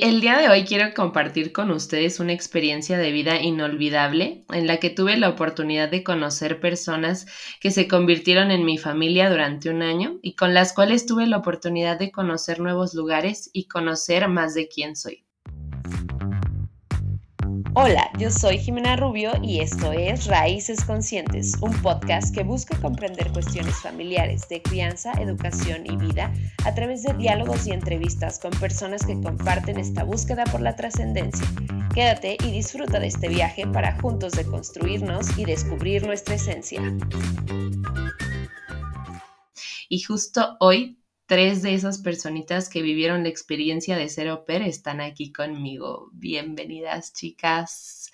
El día de hoy quiero compartir con ustedes una experiencia de vida inolvidable en la que tuve la oportunidad de conocer personas que se convirtieron en mi familia durante un año y con las cuales tuve la oportunidad de conocer nuevos lugares y conocer más de quién soy. Hola, yo soy Jimena Rubio y esto es Raíces Conscientes, un podcast que busca comprender cuestiones familiares de crianza, educación y vida a través de diálogos y entrevistas con personas que comparten esta búsqueda por la trascendencia. Quédate y disfruta de este viaje para juntos deconstruirnos y descubrir nuestra esencia. Y justo hoy tres de esas personitas que vivieron la experiencia de ser au pair están aquí conmigo. Bienvenidas, chicas.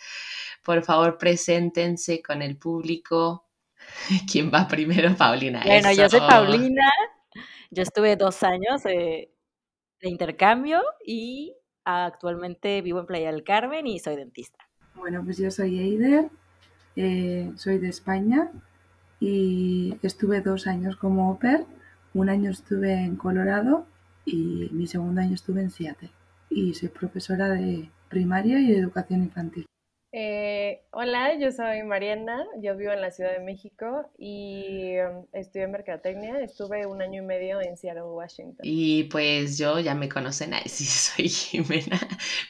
Por favor, preséntense con el público. ¿Quién va primero? Paulina. Bueno, yo soy Paulina. Yo estuve dos años de intercambio y actualmente vivo en Playa del Carmen y soy dentista. Bueno, pues yo soy Eider, eh, soy de España y estuve dos años como au pair un año estuve en Colorado y mi segundo año estuve en Seattle. Y soy profesora de primaria y de educación infantil. Eh, hola, yo soy Mariana, yo vivo en la Ciudad de México y um, estudié mercadotecnia. Estuve un año y medio en Seattle, Washington. Y pues yo ya me conocen, ahí sí soy Jimena,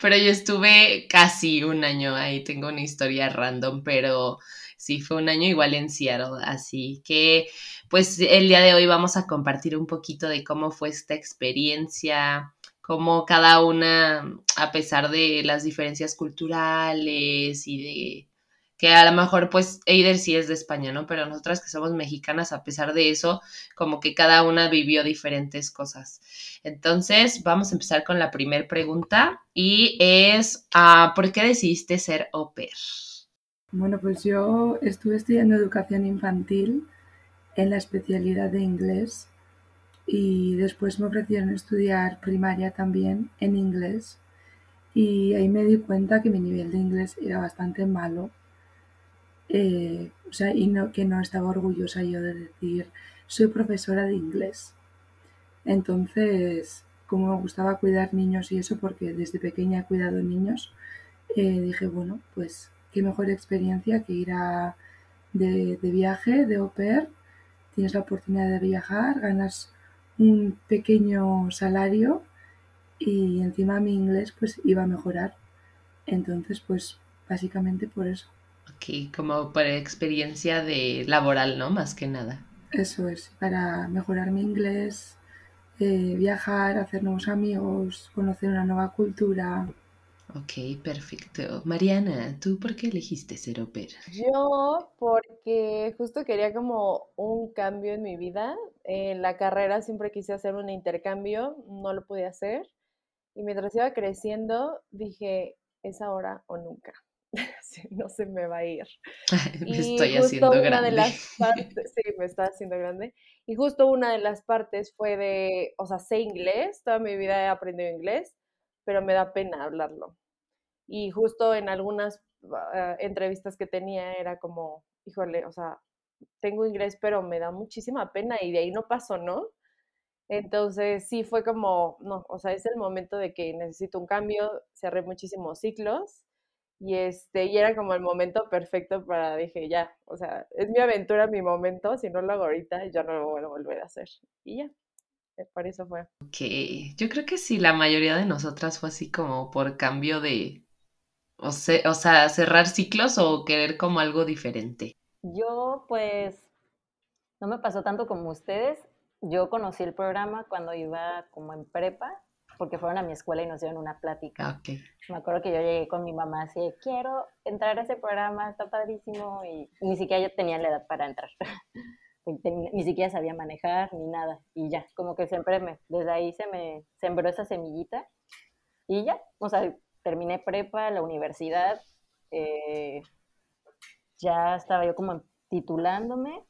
pero yo estuve casi un año ahí, tengo una historia random, pero sí fue un año igual en Seattle, así que pues el día de hoy vamos a compartir un poquito de cómo fue esta experiencia, cómo cada una, a pesar de las diferencias culturales y de que a lo mejor pues Eider sí es de España, ¿no? Pero nosotras que somos mexicanas, a pesar de eso, como que cada una vivió diferentes cosas. Entonces, vamos a empezar con la primera pregunta y es, ah, ¿por qué decidiste ser au? Bueno, pues yo estuve estudiando educación infantil en la especialidad de inglés y después me ofrecieron estudiar primaria también en inglés y ahí me di cuenta que mi nivel de inglés era bastante malo. Eh, o sea, y no, que no estaba orgullosa yo de decir soy profesora de inglés entonces como me gustaba cuidar niños y eso porque desde pequeña he cuidado niños eh, dije bueno pues qué mejor experiencia que ir a, de, de viaje de au pair tienes la oportunidad de viajar, ganas un pequeño salario y encima mi inglés pues iba a mejorar. Entonces pues básicamente por eso. Ok, como por experiencia de laboral, ¿no? Más que nada. Eso es, para mejorar mi inglés, eh, viajar, hacer nuevos amigos, conocer una nueva cultura. Ok, perfecto. Mariana, ¿tú por qué elegiste ser au pair? Yo porque justo quería como un cambio en mi vida. En la carrera siempre quise hacer un intercambio, no lo pude hacer. Y mientras iba creciendo, dije, es ahora o nunca. no se me va a ir. me estoy haciendo una grande. De las partes, sí, me está haciendo grande. Y justo una de las partes fue de, o sea, sé inglés, toda mi vida he aprendido inglés, pero me da pena hablarlo. Y justo en algunas ah, entrevistas que tenía era como, híjole, o sea, tengo inglés, pero me da muchísima pena y de ahí no paso, ¿no? Entonces sí fue como, no, o sea, es el momento de que necesito un cambio, cerré muchísimos ciclos y este, y era como el momento perfecto para, dije, ya, o sea, es mi aventura, mi momento, si no lo hago ahorita, ya no lo voy a volver a hacer. Y ya, por eso fue. Ok, yo creo que sí, la mayoría de nosotras fue así como por cambio de, o, o sea, cerrar ciclos o querer como algo diferente. Yo pues no me pasó tanto como ustedes. Yo conocí el programa cuando iba como en prepa, porque fueron a mi escuela y nos dieron una plática. Ah, okay. Me acuerdo que yo llegué con mi mamá así, quiero entrar a ese programa, está padrísimo, y ni siquiera yo tenía la edad para entrar. ni siquiera sabía manejar ni nada y ya, como que siempre me, desde ahí se me sembró esa semillita y ya, o sea, terminé prepa, la universidad, eh, ya estaba yo como titulándome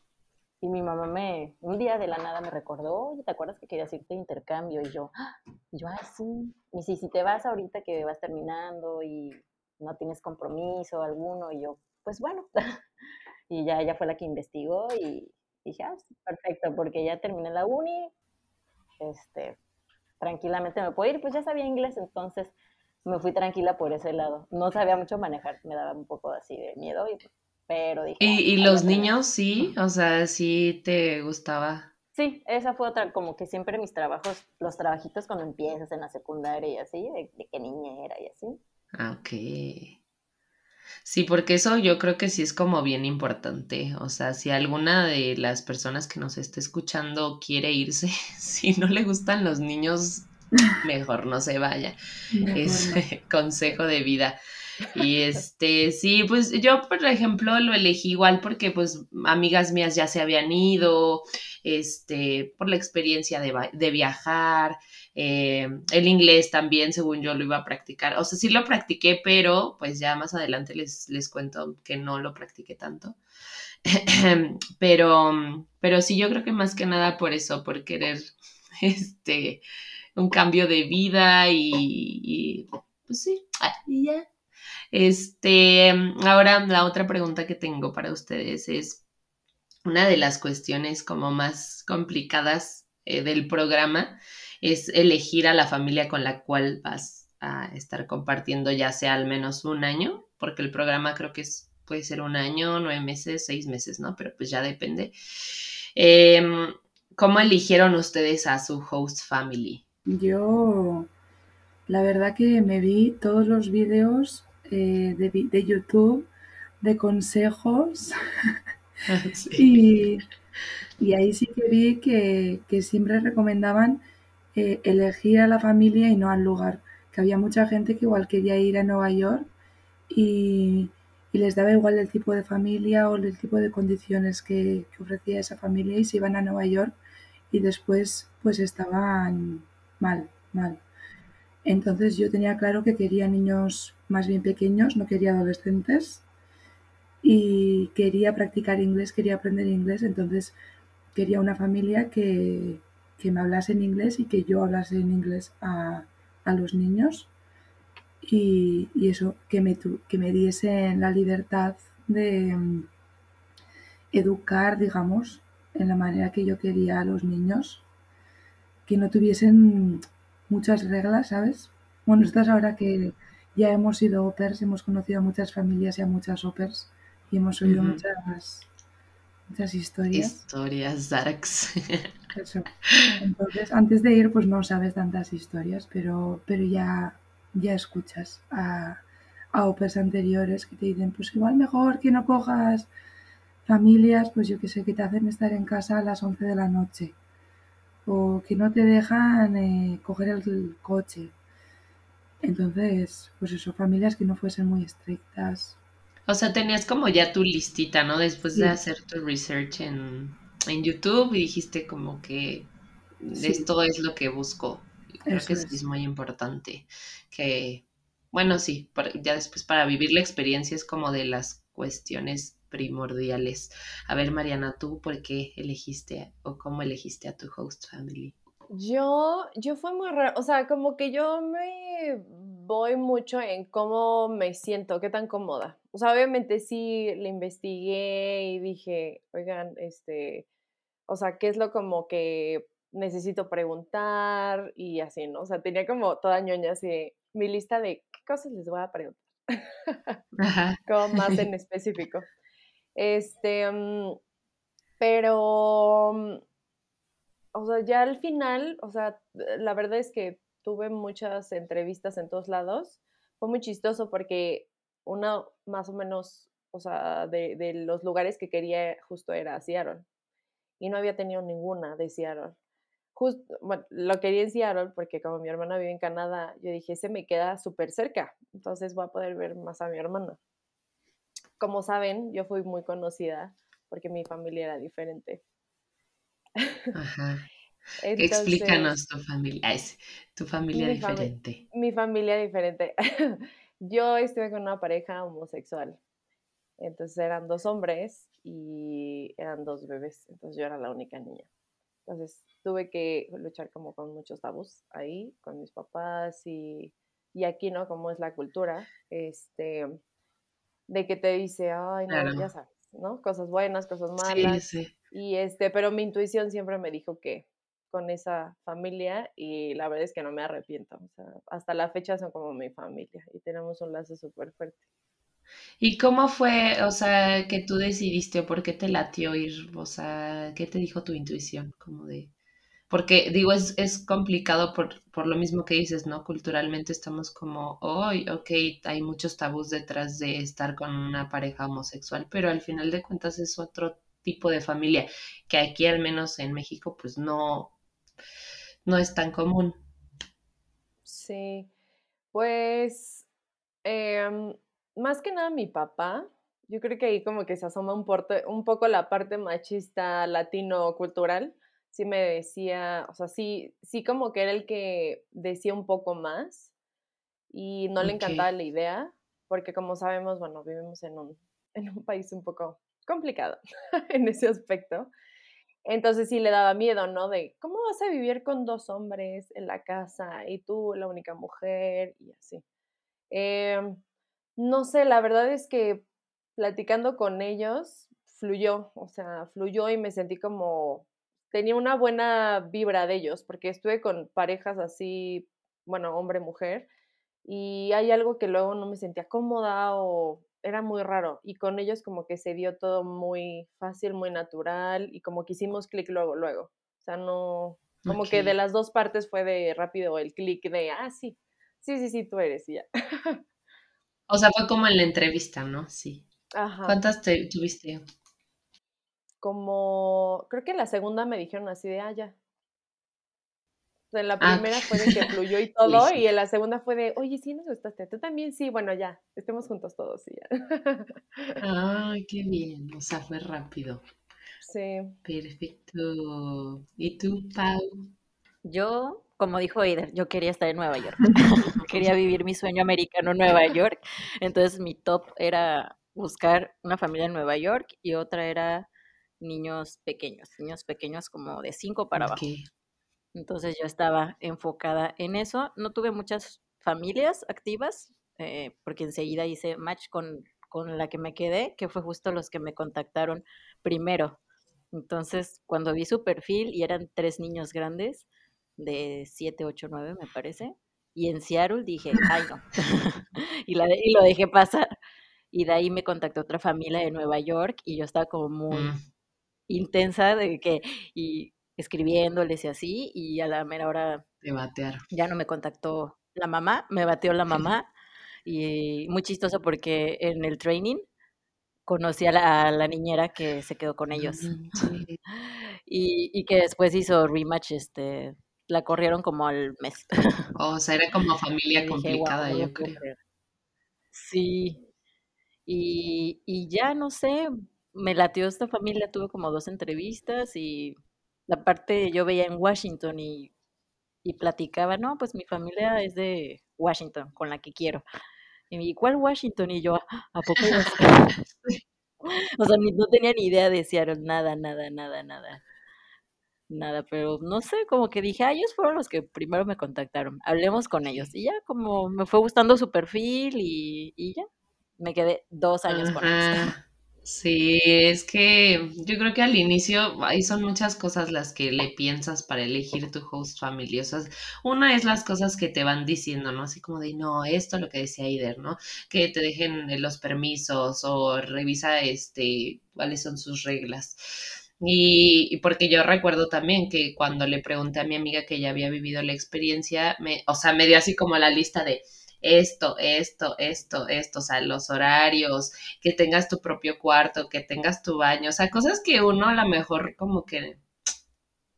y mi mamá me, un día de la nada me recordó, oye, ¿te acuerdas que querías irte de intercambio? Y yo, ¡Ah! y yo, ah, sí. Y si, si te vas ahorita que vas terminando y no tienes compromiso alguno, y yo, pues bueno. y ya ella fue la que investigó y dije, ah, perfecto, porque ya terminé la uni, este, tranquilamente me puedo ir, pues ya sabía inglés, entonces me fui tranquila por ese lado. No sabía mucho manejar, me daba un poco así de miedo, pero dije... ¿Y, y los niños sí? O sea, sí te gustaba. Sí, esa fue otra, como que siempre mis trabajos, los trabajitos cuando empiezas en la secundaria y así, de, de qué niña era y así. Ah, ok. Sí, porque eso yo creo que sí es como bien importante. O sea, si alguna de las personas que nos esté escuchando quiere irse, si no le gustan los niños, mejor no se vaya. es consejo de vida. Y este, sí, pues yo, por ejemplo, lo elegí igual porque pues amigas mías ya se habían ido, este, por la experiencia de, de viajar, eh, el inglés también, según yo, lo iba a practicar. O sea, sí lo practiqué, pero pues ya más adelante les, les cuento que no lo practiqué tanto. pero, pero sí, yo creo que más que nada por eso, por querer este, un cambio de vida y, pues sí, ah, y ya. Este, ahora la otra pregunta que tengo para ustedes es una de las cuestiones como más complicadas eh, del programa es elegir a la familia con la cual vas a estar compartiendo ya sea al menos un año, porque el programa creo que es, puede ser un año, nueve meses, seis meses, ¿no? Pero pues ya depende. Em, ¿Cómo eligieron ustedes a su host family? Yo, la verdad que me vi todos los vídeos eh, de, YouTube de consejos y, y, ahí sí que vi que, que siempre recomendaban elegir a la familia y no al lugar. Que había mucha gente que igual quería ir a Nueva York y, les daba igual el tipo de familia o el tipo de condiciones que, ofrecía esa familia y se iban a Nueva York y después pues estaban mal, mal. Entonces yo tenía claro que quería niños más bien pequeños, no quería adolescentes y quería practicar inglés, quería aprender inglés, entonces quería una familia que, que me hablase en inglés y que yo hablase en inglés a, los niños y, eso, que me, que me diesen la libertad de mm, educar, digamos, en la manera que yo quería a los niños, que no tuviesen muchas reglas, ¿sabes? Bueno, estás ahora que ya hemos sido opers, hemos conocido a muchas familias y a muchas opers y hemos oído muchas Muchas historias. Historias darks. Eso. Entonces, antes de ir, pues no sabes tantas historias, pero, pero ya, ya escuchas a, a OPEs anteriores que te dicen, pues igual mejor que no cojas familias, pues yo que sé, que te hacen estar en casa a las 11 de la noche o que no te dejan eh, coger el coche. Entonces, pues eso, familias que no fuesen muy estrictas, o sea, tenías como ya tu listita, ¿no? Después de hacer tu research en, YouTube y dijiste como que esto es lo que busco. Creo que es. es. muy importante. Que, bueno, sí, ya después para vivir la experiencia es como de las cuestiones primordiales. A ver, Mariana, ¿tú por qué elegiste o cómo elegiste a tu host family? Yo, yo fue muy raro, o sea, como que yo me voy mucho en cómo me siento, qué tan cómoda. O sea, obviamente sí le investigué y dije, oigan, este, o sea, ¿qué es lo como que necesito preguntar? Y así, ¿no? O sea, tenía como toda ñoña así, mi lista de qué cosas les voy a preguntar. como más en específico. Este, mm, pero mm, o sea, ya al final, o sea, la verdad es que tuve muchas entrevistas en todos lados. Fue muy chistoso porque una más o menos, o sea, de, de los lugares que quería justo era Seattle. Y no había tenido ninguna de Seattle. Justo, bueno, lo quería en Seattle porque como mi hermana vive en Canadá, yo dije, ese me queda súper cerca, entonces voy a poder ver más a mi hermana. Como saben, yo fui muy conocida porque mi familia era diferente. Ajá. Explícanos tu familia, tu familia diferente. mi familia diferente. yo estuve con una pareja homosexual. Entonces eran dos hombres y eran dos bebés. Entonces yo era la única niña. Entonces tuve que luchar como con muchos tabús ahí, con mis papás y, y aquí, ¿no? Como es la cultura, este, de que te dice, ay, no, ya sabes, ¿no? Cosas buenas, cosas malas. Y este, pero mi intuición siempre me dijo que, con esa familia y la verdad es que no me arrepiento. O sea, hasta la fecha son como mi familia y tenemos un lazo súper fuerte. ¿Y cómo fue, o sea, que tú decidiste o por qué te latió ir? O sea, ¿qué te dijo tu intuición? Como de... Porque digo, es, es complicado por, por lo mismo que dices, ¿no? Culturalmente estamos como, hoy, ok, hay muchos tabús detrás de estar con una pareja homosexual, pero al final de cuentas es otro tipo de familia que aquí al menos en México pues no, no es tan común. Sí, pues em, más que nada mi papá, yo creo que ahí como que se asoma un, un poco la parte machista latino cultural sí me decía, o sea, sí, sí como que era el que decía un poco más y no le encantaba la idea, porque como sabemos, bueno, vivimos en un, en un país un poco complicado en ese aspecto. Entonces sí le daba miedo, ¿no? De cómo vas a vivir con dos hombres en la casa y tú la única mujer y así. Em, no sé, la verdad es que platicando con ellos fluyó, o sea, fluyó y me sentí como tenía una buena vibra de ellos, porque estuve con parejas así, bueno, hombre-mujer, y hay algo que luego no me sentía cómoda o era muy raro. Y con ellos como que se dio todo muy fácil, muy natural, y como que hicimos clic luego, luego. O sea, no, como que de las dos partes fue de rápido el clic de, ah, sí, sí, sí, sí, tú eres, y ya. O sea, fue como en la entrevista, ¿no? Sí. Ajá. ¿Cuántas te, tuviste? como, creo que la segunda me dijeron así de, ah, ya. en la ah, primera fue de que fluyó y todo, y en la segunda fue de, oye, sí nos gustaste, tú también, sí, bueno, ya, estemos juntos todos y ya. Ay, qué bien, o sea, fue rápido. Sí. Perfecto. ¿Y tú, Pau? Yo, como dijo Eider, yo quería estar en Nueva York. quería vivir mi sueño americano en Nueva York. Entonces mi top era buscar una familia en Nueva York y otra era niños pequeños, niños pequeños como de cinco para abajo. Entonces yo estaba enfocada en eso. No tuve muchas familias activas, eh, porque enseguida hice match con, con la que me quedé, que fue justo los que me contactaron primero. Entonces, cuando vi su perfil y eran tres niños grandes, de siete, ocho, nueve, me parece, y en Seattle dije, ay no, y, la y lo dejé pasar. Y de ahí me contactó otra familia de Nueva York y yo estaba como muy, mm intensa de que, y escribiéndoles y así, y a la mera hora Te batearon. ya no me contactó la mamá, me bateó la mamá, y muy chistoso porque en el training conocí a la, niñera que se quedó con ellos. y, y, que después hizo rematch, este, la corrieron como al mes. o sea, era como familia complicada, yo creo. Sí. Y, y ya no sé, me latió esta familia, tuve como dos entrevistas y la parte yo veía en Washington y, y platicaba, no, pues mi familia es de Washington, con la que quiero. Y ¿cuál Washington? Y yo, ah, ¿a poco? o sea, no tenía ni idea de Seattle, nada, nada, nada, nada. Nada, pero no sé, como que dije, ah, ellos fueron los que primero me contactaron, hablemos con ellos. Y ya, como me fue gustando su perfil y, y ya, me quedé dos años con ellos. Sí, es que yo creo que al inicio ahí son muchas cosas las que le piensas para elegir tu host family. O sea, una es las cosas que te van diciendo, ¿no? Así como de, no, esto lo que decía Aider, ¿no? Que te dejen los permisos o revisa este cuáles son sus reglas. Y, y, porque yo recuerdo también que cuando le pregunté a mi amiga que ya había vivido la experiencia, me, o sea, me dio así como la lista de esto, esto, esto, esto, o sea, los horarios, que tengas tu propio cuarto, que tengas tu baño, o sea, cosas que uno a lo mejor como que,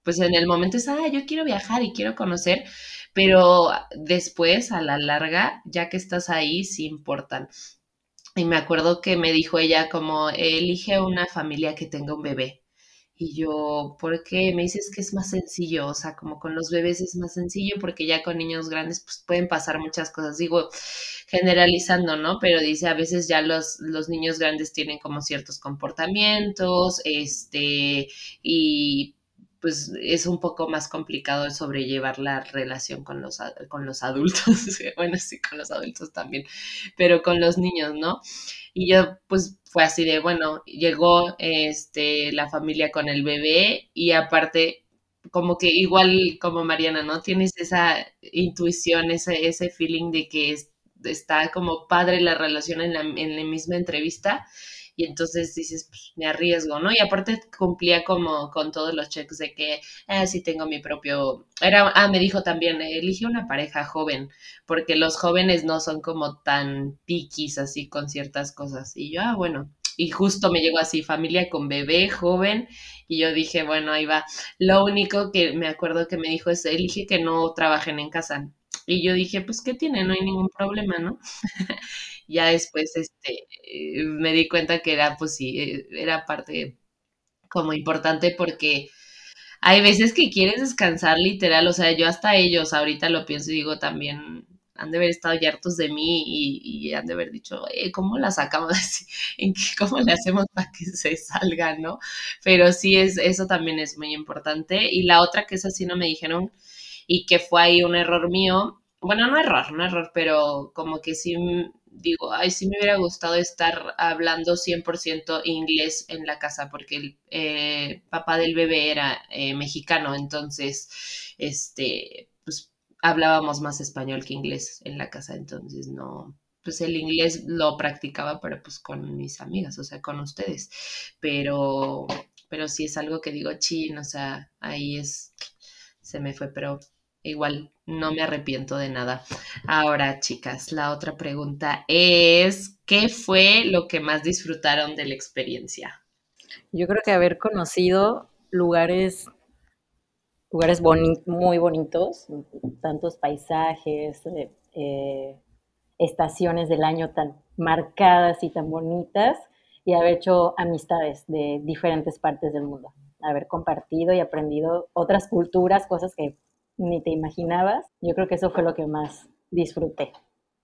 pues en el momento es, ah, yo quiero viajar y quiero conocer, pero después, a la larga, ya que estás ahí, sí importan. Y me acuerdo que me dijo ella como, elige una familia que tenga un bebé. Y yo, ¿por qué? Me dices que es más sencillo, o sea, como con los bebés es más sencillo porque ya con niños grandes pues pueden pasar muchas cosas. Digo, generalizando, ¿no? Pero dice, a veces ya los, los niños grandes tienen como ciertos comportamientos, este, y pues es un poco más complicado sobrellevar la relación con los, con los adultos, bueno, sí, con los adultos también, pero con los niños, ¿no? Y yo, pues, fue así de, bueno, llegó este, la familia con el bebé y aparte como que igual como Mariana, ¿no? Tienes esa intuición, ese, ese feeling de que está como padre la relación en la, en la misma entrevista y entonces dices, pues me arriesgo, ¿no? Y aparte cumplía como con todos los checks de que, ah, sí tengo mi propio, era, ah, me dijo también, elige una pareja joven, porque los jóvenes no son como tan piquis así con ciertas cosas. Y yo, ah, bueno, y justo me llegó así, familia con bebé, joven, y yo dije, bueno, ahí va. Lo único que me acuerdo que me dijo es, elige que no trabajen en casa. Y yo dije, pues, ¿qué tiene? No hay ningún problema, ¿no? ya después este, eh, me di cuenta que era, pues sí, eh, era parte como importante porque hay veces que quieres descansar literal, o sea, yo hasta ellos ahorita lo pienso y digo también, han de haber estado ya hartos de mí y, han de haber dicho, eh, ¿cómo la sacamos así? ¿En ¿Cómo le hacemos para que se salga, no? Pero sí, es, eso también es muy importante. Y la otra que es así no me dijeron y que fue ahí un error mío, bueno, no error, no error, pero como que sí digo, ay, sí me hubiera gustado estar hablando 100% inglés en la casa, porque el eh, papá del bebé era eh, mexicano, entonces, este, pues hablábamos más español que inglés en la casa, entonces no, pues el inglés lo practicaba, pero pues con mis amigas, o sea, con ustedes, pero, pero sí es algo que digo, chin, o sea, ahí es, se me fue, pero igual no me arrepiento de nada. Ahora, chicas, la otra pregunta es, ¿qué fue lo que más disfrutaron de la experiencia? Yo creo que haber conocido lugares, lugares muy bonitos, tantos paisajes, eh, eh, estaciones del año tan marcadas y tan bonitas, y haber hecho amistades de diferentes partes del mundo, haber compartido y aprendido otras culturas, cosas que ni te imaginabas. Yo creo que eso fue lo que más disfruté,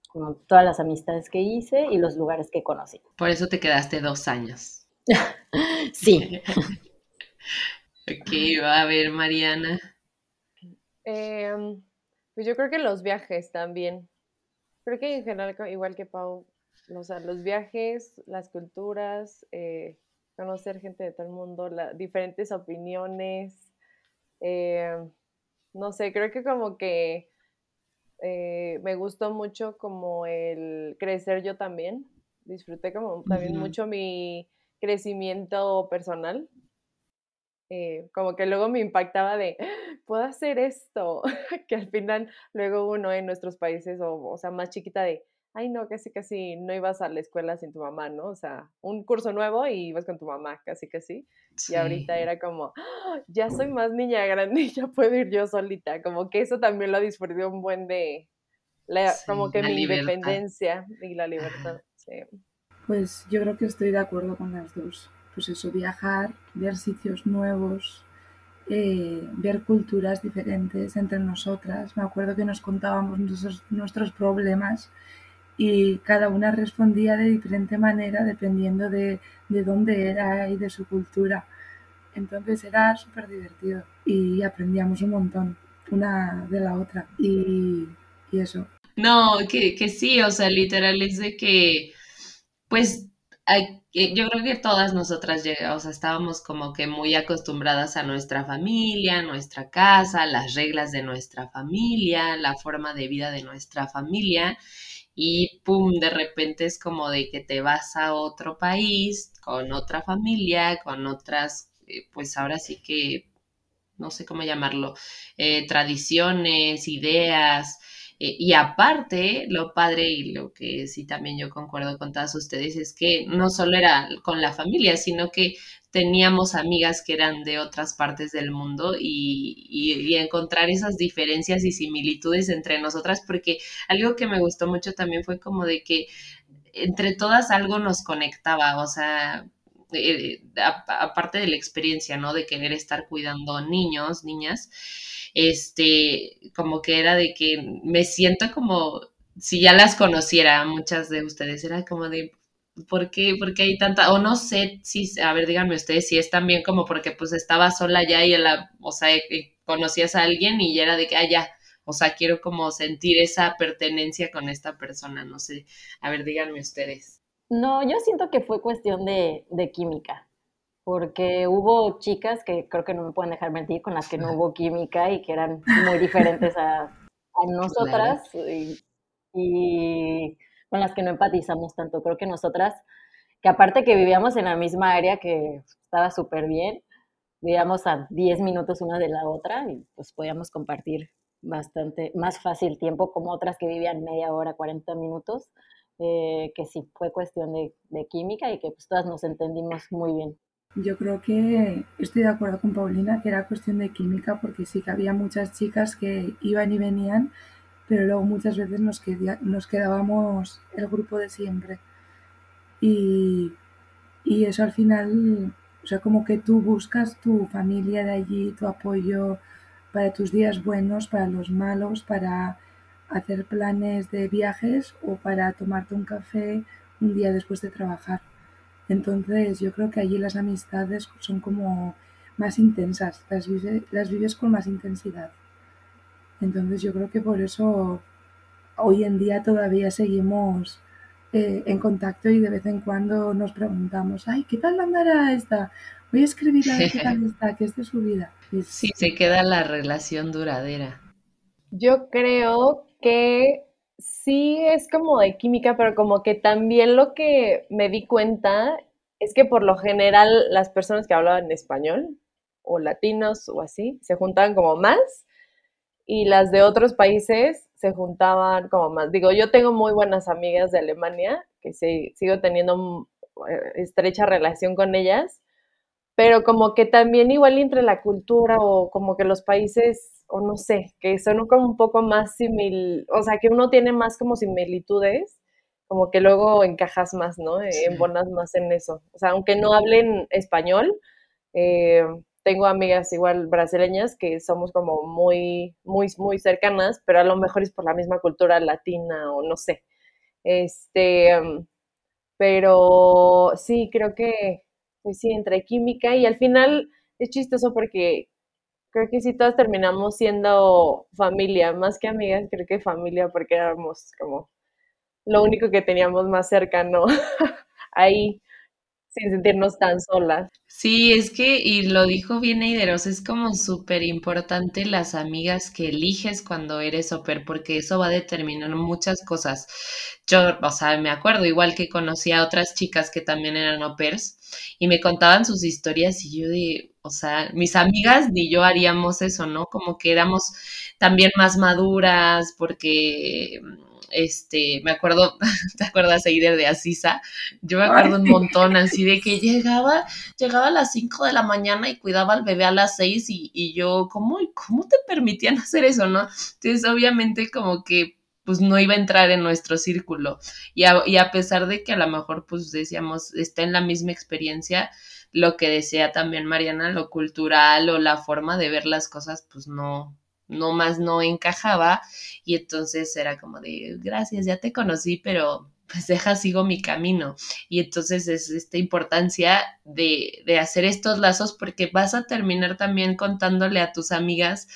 como todas las amistades que hice y los lugares que conocí. Por eso te quedaste dos años. sí. ok, va a ver, Mariana. Em, pues yo creo que los viajes también. Creo que en general, igual que Pau, o sea, los viajes, las culturas, eh, conocer gente de todo el mundo, diferentes opiniones, eh, no sé, creo que como que eh, me gustó mucho como el crecer yo también. Disfruté como también mucho mi crecimiento personal. Eh, como que luego me impactaba de, puedo hacer esto, que al final luego uno en nuestros países, o, o sea, más chiquita de, ay no, casi casi no ibas a la escuela sin tu mamá, ¿no? O sea, un curso nuevo y ibas con tu mamá, casi casi. Y ahorita era como, ¡Ah! ya soy más niña grande y ya puedo ir yo solita. Como que eso también lo disfruté un buen de, como que mi independencia y la libertad. Pues yo creo que estoy de acuerdo con las dos. Pues eso, viajar, ver sitios nuevos, eh, ver culturas diferentes entre nosotras. Me acuerdo que nos contábamos nuestros, nuestros problemas y cada una respondía de diferente manera dependiendo de, de dónde era y de su cultura. Entonces era súper divertido y aprendíamos un montón una de la otra y, y eso. No, que, que, sí, o sea, literal es de que, pues, hay, yo creo que todas nosotras o sea, estábamos como que muy acostumbradas a nuestra familia, nuestra casa, las reglas de nuestra familia, la forma de vida de nuestra familia y pum, de repente es como de que te vas a otro país con otra familia, con otras, eh, pues ahora sí que, no sé cómo llamarlo, eh, tradiciones, ideas. Eh, y aparte, lo padre y lo que sí también yo concuerdo con todas ustedes es que no solo era con la familia, sino que teníamos amigas que eran de otras partes del mundo y, encontrar esas diferencias y similitudes entre nosotras, porque algo que me gustó mucho también fue como de que entre todas algo nos conectaba, o sea, eh, aparte de la experiencia, ¿no? De querer estar cuidando niños, niñas, este, como que era de que me siento como si ya las conociera, muchas de ustedes, era como de, ¿por qué, hay tanta, o no sé si, a ver, díganme ustedes si es también como porque pues estaba sola ya y la, o sea, conocías a alguien y ya era de que, ah, ya, o sea, quiero como sentir esa pertenencia con esta persona, no sé, a ver, díganme ustedes. No, yo siento que fue cuestión de, de química. porque hubo chicas que creo que no me pueden dejar mentir, con las que no hubo química y que eran muy diferentes a, a nosotras y, las que no empatizamos tanto. Creo que nosotras, que aparte que vivíamos en la misma área, que estaba súper bien, vivíamos a 10 minutos una de la otra y pues podíamos compartir bastante más fácil tiempo como otras que vivían media hora, 40 minutos, eh, que sí fue cuestión de, de, química y que pues todas nos entendimos muy bien. Yo creo que estoy de acuerdo con Paulina que era cuestión de química porque sí que había muchas chicas que iban y venían, pero luego muchas veces nos, nos quedábamos el grupo de siempre. Y, eso al final, o sea, como que tú buscas tu familia de allí, tu apoyo para tus días buenos, para los malos, para hacer planes de viajes o para tomarte un café un día después de trabajar. Entonces yo creo que allí las amistades son como más intensas, las, las vives con más intensidad. Entonces yo creo que por eso hoy en día todavía seguimos eh, en contacto y de vez en cuando nos preguntamos, ay, ¿qué tal andará esta? Voy a escribirle a ver qué tal está, que es de su vida. Sí, se queda la relación duradera. Yo creo que sí es como de química, pero como que también lo que me di cuenta es que por lo general las personas que hablaban español o latinos o así se juntaban como más y las de otros países se juntaban como más. Digo, yo tengo muy buenas amigas de Alemania que sí, sigo teniendo eh, estrecha relación con ellas, pero como que también igual entre la cultura o como que los países o no sé, que son como un poco más simil, o sea, que uno tiene más como similitudes, como que luego encajas más, ¿no? En Embonas más en eso. O sea, aunque no hablen español, eh, tengo amigas igual brasileñas que somos como muy, muy, muy cercanas, pero a lo mejor es por la misma cultura latina o no sé. Este, pero sí, creo que, pues sí, entre química y al final es chistoso porque creo que sí todas terminamos siendo familia, más que amigas, creo que familia, porque éramos como lo único que teníamos más cercano ahí, sin sentirnos tan solas. Sí, es que, y lo dijo bien Eideros, es como súper importante las amigas que eliges cuando eres oper, porque eso va a determinar muchas cosas. Yo, o sea, me acuerdo, igual que conocí a otras chicas que también eran opers, y me contaban sus historias y yo de, o sea, mis amigas ni yo haríamos eso, ¿no? Como que éramos también más maduras porque este, me acuerdo, ¿te acuerdas, Eider, de Asisa? Yo me acuerdo un montón así de que llegaba, llegaba a las 5 de la mañana y cuidaba al bebé a las 6 y, y yo, ¿cómo, ¿cómo te permitían hacer eso, no? Entonces, obviamente, como que pues no iba a entrar en nuestro círculo. Y a, y a pesar de que a lo mejor, pues decíamos, está en la misma experiencia, lo que decía también Mariana, lo cultural o la forma de ver las cosas, pues no, no más no encajaba. Y entonces era como de, gracias, ya te conocí, pero pues deja, sigo mi camino. Y entonces es esta importancia de, de hacer estos lazos porque vas a terminar también contándole a tus amigas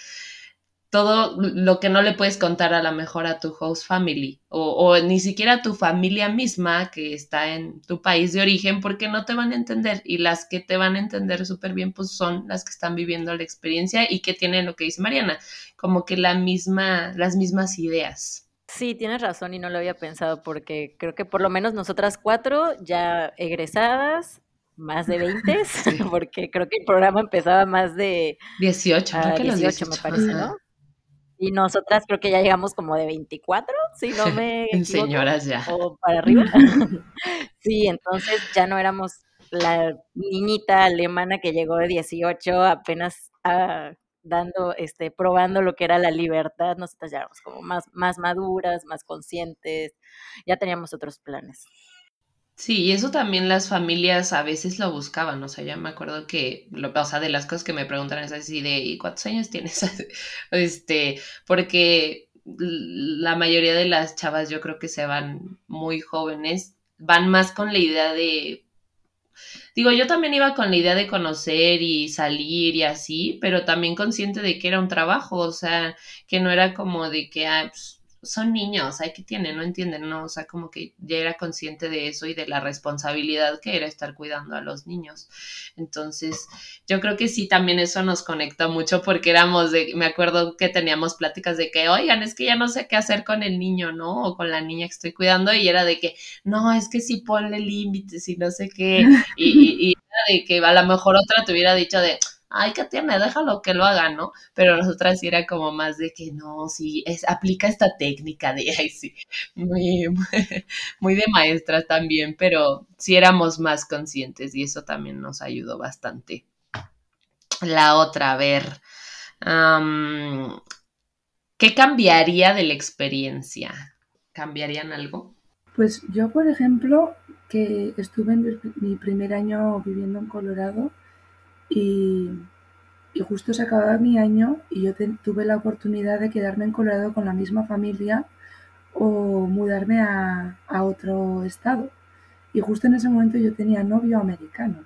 todo lo que no le puedes contar a lo mejor a tu host family o, o, ni siquiera a tu familia misma que está en tu país de origen porque no te van a entender y las que te van a entender súper bien pues son las que están viviendo la experiencia y que tienen lo que dice Mariana, como que la misma, las mismas ideas. Sí, tienes razón y no lo había pensado porque creo que por lo menos nosotras cuatro ya egresadas, más de 20, porque creo que el programa empezaba más de 18, creo que 18, 18 me parece, ¿no? Y nosotras creo que ya llegamos como de 24, si no me equivoco, Señoras ya. O para arriba. sí, entonces ya no éramos la niñita alemana que llegó de 18 apenas a, dando, este, probando lo que era la libertad. Nosotras ya éramos como más, más maduras, más conscientes, ya teníamos otros planes. Sí, y eso también las familias a veces lo buscaban, o sea, yo me acuerdo que, lo, o sea, de las cosas que me preguntan es así de, ¿y cuántos años tienes? este, porque la mayoría de las chavas yo creo que se van muy jóvenes, van más con la idea de, digo, yo también iba con la idea de conocer y salir y así, pero también consciente de que era un trabajo, o sea, que no era como de que, ah, pues, son niños, hay que tienen, no entienden, no, o sea, como que ya era consciente de eso y de la responsabilidad que era estar cuidando a los niños. Entonces, yo creo que sí, también eso nos conecta mucho porque éramos de, me acuerdo que teníamos pláticas de que, oigan, es que ya no sé qué hacer con el niño, ¿no? O con la niña que estoy cuidando y era de que, no, es que sí ponle límites y no sé qué, y, y, de que a lo mejor otra te hubiera dicho de, ay, ¿qué tiene? Déjalo que lo haga, ¿no? Pero nosotras sí era como más de que no, sí, aplica esta técnica de, ay, sí, muy, muy, de maestras también, pero sí éramos más conscientes y eso también nos ayudó bastante. La otra, a ver, ¿qué cambiaría de la experiencia? ¿Cambiarían algo? Pues yo, por ejemplo, que estuve en mi primer año viviendo en Colorado, y, justo se acababa mi año y yo tuve la oportunidad de quedarme en Colorado con la misma familia o mudarme a, otro estado. Y justo en ese momento yo tenía novio americano.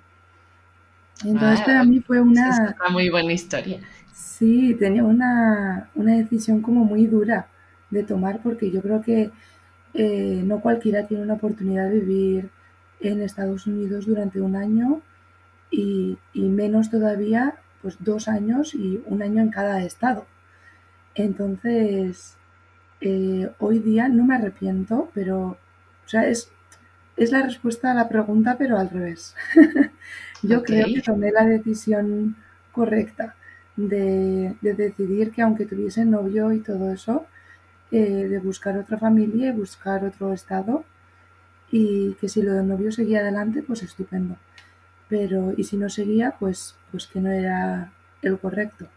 Entonces para ah, mí fue una... Es una muy buena historia. Sí, tenía una, decisión como muy dura de tomar porque yo creo que eh, no cualquiera tiene una oportunidad de vivir en Estados Unidos durante un año y, menos todavía pues dos años y un año en cada estado. Entonces, eh, hoy día no me arrepiento, pero, o sea, es, es la respuesta a la pregunta, pero al revés. Yo creo que tomé la decisión correcta de, decidir que aunque tuviese novio y todo eso, eh, de buscar otra familia y buscar otro estado, y que si lo del novio seguía adelante, pues estupendo pero y si no seguía, pues, pues que no era el correcto.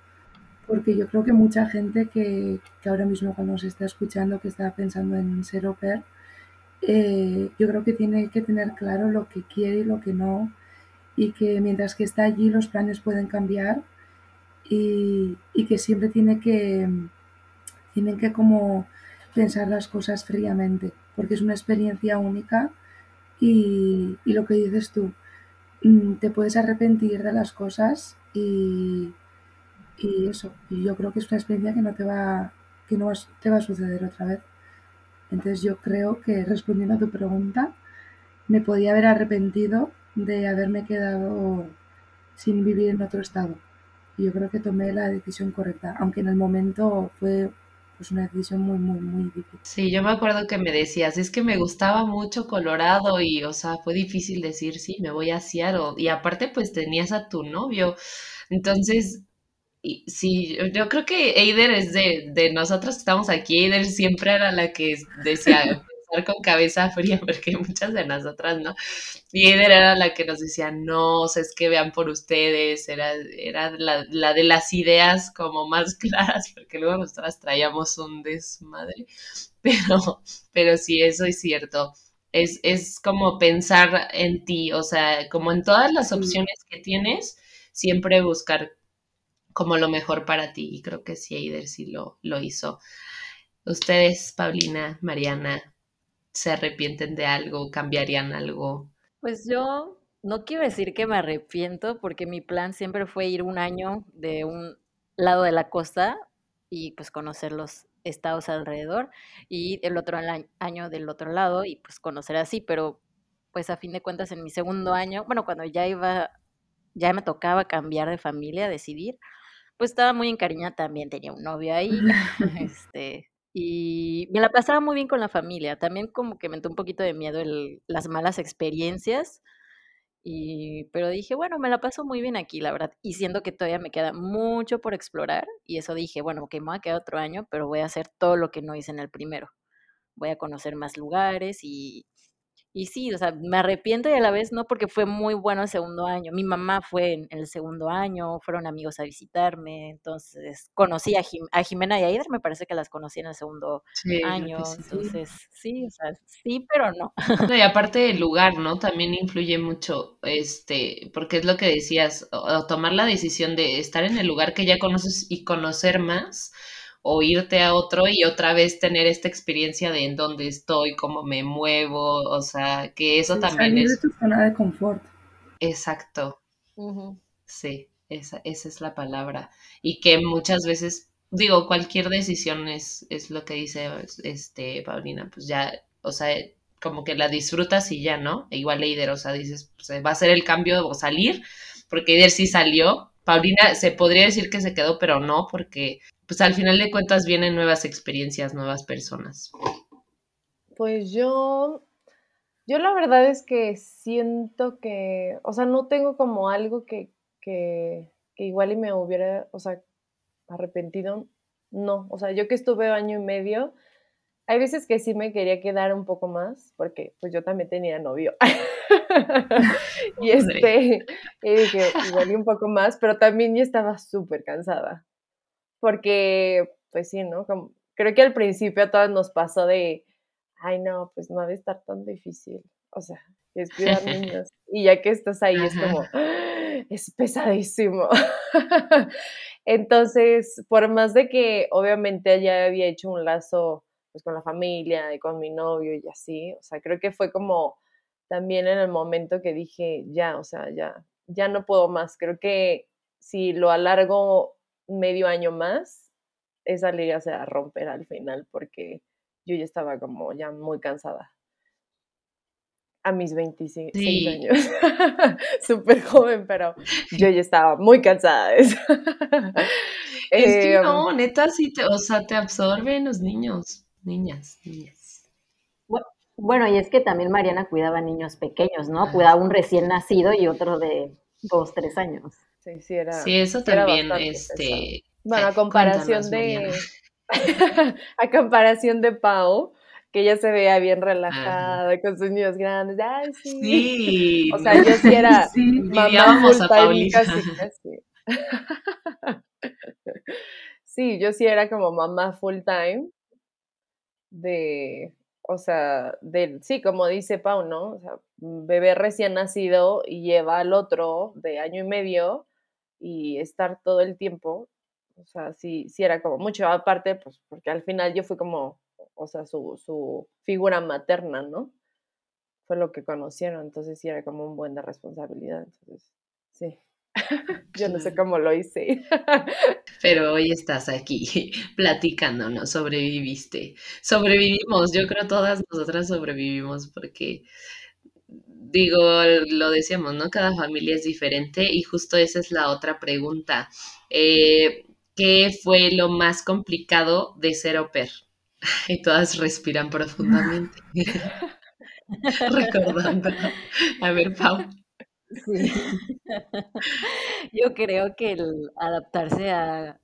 Porque yo creo que mucha gente que, ahora mismo cuando nos está escuchando, que está pensando en ser au pair, eh, yo creo que tiene que tener claro lo que quiere y lo que no, y que mientras que está allí los planes pueden cambiar y, que siempre tiene que, tienen que como pensar las cosas fríamente, porque es una experiencia única y, y lo que dices tú, te puedes arrepentir de las cosas y, y eso. Y yo creo que es una experiencia que no te va, que no te va a suceder otra vez. Entonces yo creo que respondiendo a tu pregunta, me podía haber arrepentido de haberme quedado sin vivir en otro estado. Y yo creo que tomé la decisión correcta, aunque en el momento fue pues una decisión muy, muy, muy difícil. Sí, yo me acuerdo que me decías, es que me gustaba mucho Colorado y, o sea, fue difícil decir, sí, me voy a Seattle. Y aparte, pues tenías a tu novio. Entonces, y, sí, yo creo que Eider es de, de nosotros que estamos aquí, Eider siempre era la que decía, con cabeza fría, porque muchas de nosotras, ¿no? Y Eder era la que nos decía, no, o sea, es que vean por ustedes, era, era la, la de las ideas como más claras, porque luego nosotras traíamos un desmadre, pero, pero sí, eso es cierto. Es, es como pensar en ti, o sea, como en todas las opciones que tienes, siempre buscar como lo mejor para ti. Y creo que sí, Eider sí lo, lo hizo. Ustedes, Paulina, Mariana, se arrepienten de algo, cambiarían algo? Pues yo no quiero decir que me arrepiento porque mi plan siempre fue ir un año de un lado de la costa y pues conocer los estados alrededor y el otro año del otro lado y pues conocer así, pero pues a fin de cuentas en mi segundo año, bueno, cuando ya iba, ya me tocaba cambiar de familia, decidir, pues estaba muy encariñada también, tenía un novio ahí, este, y me la pasaba muy bien con la familia. También como que me entró un poquito de miedo las malas experiencias. Y, pero dije, bueno, me la paso muy bien aquí, la verdad. Y siendo que todavía me queda mucho por explorar. Y eso dije, bueno, que me voy a quedar otro año, pero voy a hacer todo lo que no hice en el primero. Voy a conocer más lugares y, y sí, o sea, me arrepiento y a la vez no porque fue muy bueno el segundo año. Mi mamá fue en, el segundo año, fueron amigos a visitarme, entonces conocí a, a Jimena y a Aider, me parece que las conocí en el segundo año, entonces sí, o sea, sí, pero no. Y aparte el lugar, ¿no? También influye mucho, este, porque es lo que decías, tomar la decisión de estar en el lugar que ya conoces y conocer más o irte a otro y otra vez tener esta experiencia de en dónde estoy, cómo me muevo, o sea, que eso también es... de tu zona de confort. Exacto. Sí, esa, esa es la palabra. Y que muchas veces digo, cualquier decisión es, es lo que dice este Paulina, pues ya, o sea, como que la disfrutas y ya, ¿no? E igual Eider, o sea, dices, pues, va a ser el cambio o salir, porque Eider sí salió. Paulina se podría decir que se quedó, pero no, porque pues al final de cuentas vienen nuevas experiencias, nuevas personas. Pues yo, yo la verdad es que siento que, o sea, no tengo como algo que, que, que igual y me hubiera, o sea, arrepentido, no. O sea, yo que estuve año y medio, hay veces que sí me quería quedar un poco más, porque pues yo también tenía novio. y este, y dije, igual y un poco más, pero también yo estaba súper cansada. Porque, pues sí, ¿no? Como, creo que al principio a todos nos pasó de, ay, no, pues no debe estar tan difícil. O sea, es cuidar niños. Y ya que estás ahí, es como, ¡Ah! es pesadísimo. Entonces, por más de que obviamente ya había hecho un lazo pues con la familia y con mi novio y así, o sea, creo que fue como también en el momento que dije, ya, o sea, ya, ya no puedo más. Creo que si lo alargo medio año más, esa liga se va a romper al final porque yo ya estaba como ya muy cansada. A mis 26 años. Súper joven, pero yo ya estaba muy cansada de eso. es que no, em, neta, sí, te, o sea, te absorben los niños, niñas, niñas. Bueno, y es que también Mariana cuidaba niños pequeños, ¿no? Cuidaba un recién nacido y otro de dos, tres años. Sí, sí, era. Sí, eso también, este. Bueno, a comparación de. a comparación de Pau, que ella se veía bien relajada con sus niños grandes. Ay, sí. sí. O sea, yo sí era sí, mamá full time casi, casi. sí, yo sí era como mamá full time de, o sea, de, sí, como dice Pau, ¿no? O sea, bebé recién nacido y lleva al otro de año y medio y estar todo el tiempo, o sea, sí, sí era como mucho, aparte, pues porque al final yo fui como, o sea, su, su figura materna, ¿no? Fue lo que conocieron, entonces sí era como un buen de responsabilidad, entonces, sí. Yo no sé cómo lo hice. Pero hoy estás aquí platicándonos, sobreviviste. Sobrevivimos, yo creo todas nosotras sobrevivimos porque digo, lo decíamos, ¿no? Cada familia es diferente y justo esa es la otra pregunta. Eh, ¿Qué fue lo más complicado de ser au pair? Y todas respiran profundamente. Recordando. A ver, Pau. Sí. Yo creo que el adaptarse a,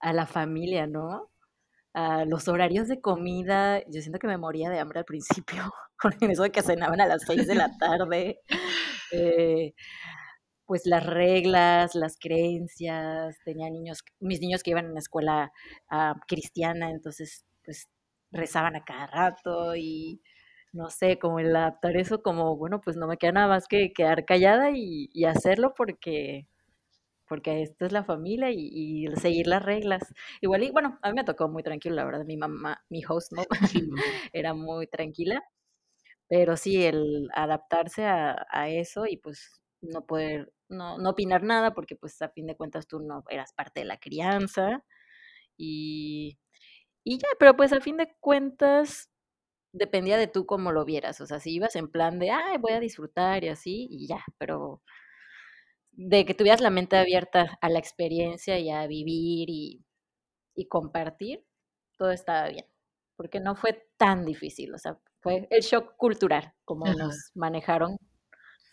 a la familia, ¿no? A los horarios de comida, yo siento que me moría de hambre al principio, con eso de que cenaban a las 6 de la tarde. Eh, pues las reglas, las creencias, tenía niños, mis niños que iban en la escuela ah, cristiana, entonces pues rezaban a cada rato y no sé, como el adaptar eso como, bueno, pues no me queda nada más que quedar callada y hacerlo porque porque esta es la familia y, seguir las reglas. Igual, y bueno, a mí me tocó muy tranquilo, la verdad, mi mamá, mi host, ¿no? Era muy tranquila, pero sí, el adaptarse a, eso y pues no poder, no, no opinar nada, porque pues a fin de cuentas tú no eras parte de la crianza y, y ya, pero pues a fin de cuentas dependía de tú cómo lo vieras, o sea, si ibas en plan de, ay, voy a disfrutar y así, y ya, pero de que tuvieras la mente abierta a la experiencia y a vivir y, compartir, todo estaba bien, porque no fue tan difícil, o sea, fue el shock cultural, como nos manejaron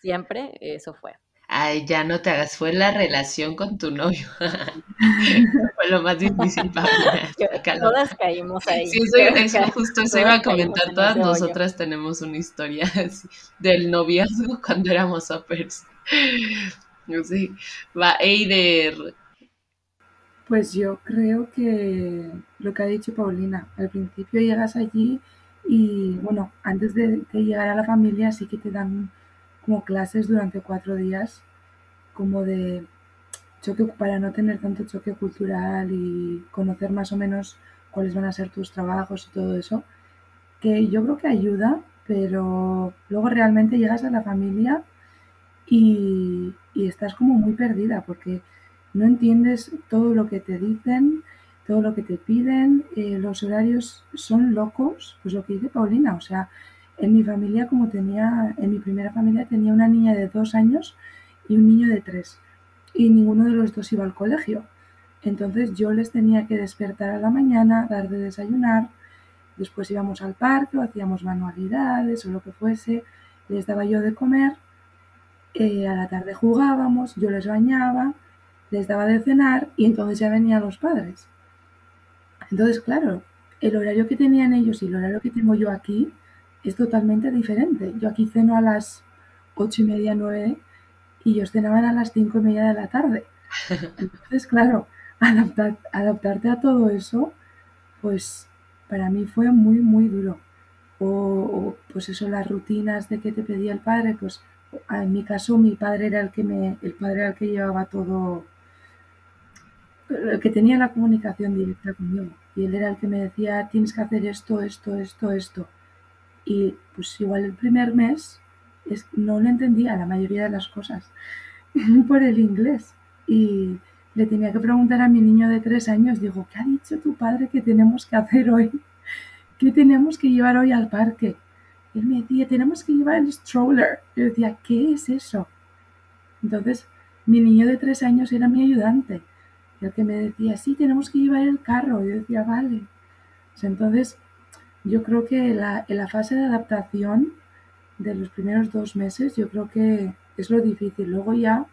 siempre, eso fue. Ay, ya no te hagas, fue la relación con tu novio. fue lo más difícil para mí. Todas caímos ahí. Sí, eso, justo se iba a comentar. Todas nosotras tenemos una historia del noviazgo cuando éramos uppers. Sí, va Eider. Pues yo creo que lo que ha dicho Paulina, al principio llegas allí y bueno, antes de, llegar a la familia sí que te dan como clases durante cuatro días, como de choque para no tener tanto choque cultural y conocer más o menos cuáles van a ser tus trabajos y todo eso, que yo creo que ayuda, pero luego realmente llegas a la familia y, estás como muy perdida porque no entiendes todo lo que te dicen, todo lo que te piden, eh, los horarios son locos, pues lo que dice Paulina, o sea, en mi familia como tenía, en mi primera familia tenía una niña de dos años y un niño de tres, y ninguno de los dos iba al colegio. Entonces yo les tenía que despertar a la mañana, dar de desayunar, después íbamos al parque o hacíamos manualidades o lo que fuese, les daba yo de comer, eh, a la tarde jugábamos, yo les bañaba, les daba de cenar y entonces ya venían los padres. Entonces, claro, el horario que tenían ellos y el horario que tengo yo aquí es totalmente diferente. Yo aquí ceno a las ocho y media, nueve y ellos cenaban a las cinco y media de la tarde. Entonces, claro, adaptarte a todo eso, pues para mí fue muy, muy duro. O, pues eso, las rutinas de que te pedía el padre, pues en mi caso mi padre era el que me, el padre era el que llevaba todo, el que tenía la comunicación directa conmigo. Y él era el que me decía, tienes que hacer esto, esto, esto, esto. Y pues igual el primer mes es, no le entendía la mayoría de las cosas por el inglés. Y le tenía que preguntar a mi niño de tres años, digo, ¿qué ha dicho tu padre que tenemos que hacer hoy? ¿Qué tenemos que llevar hoy al parque? Él me decía, tenemos que llevar el stroller. Yo decía, ¿qué es eso? Entonces, mi niño de tres años era mi ayudante. El que me decía, sí, tenemos que llevar el carro. Yo decía, vale. entonces, yo creo que en la fase de adaptación de los primeros dos meses, yo creo que es lo difícil. Luego ya,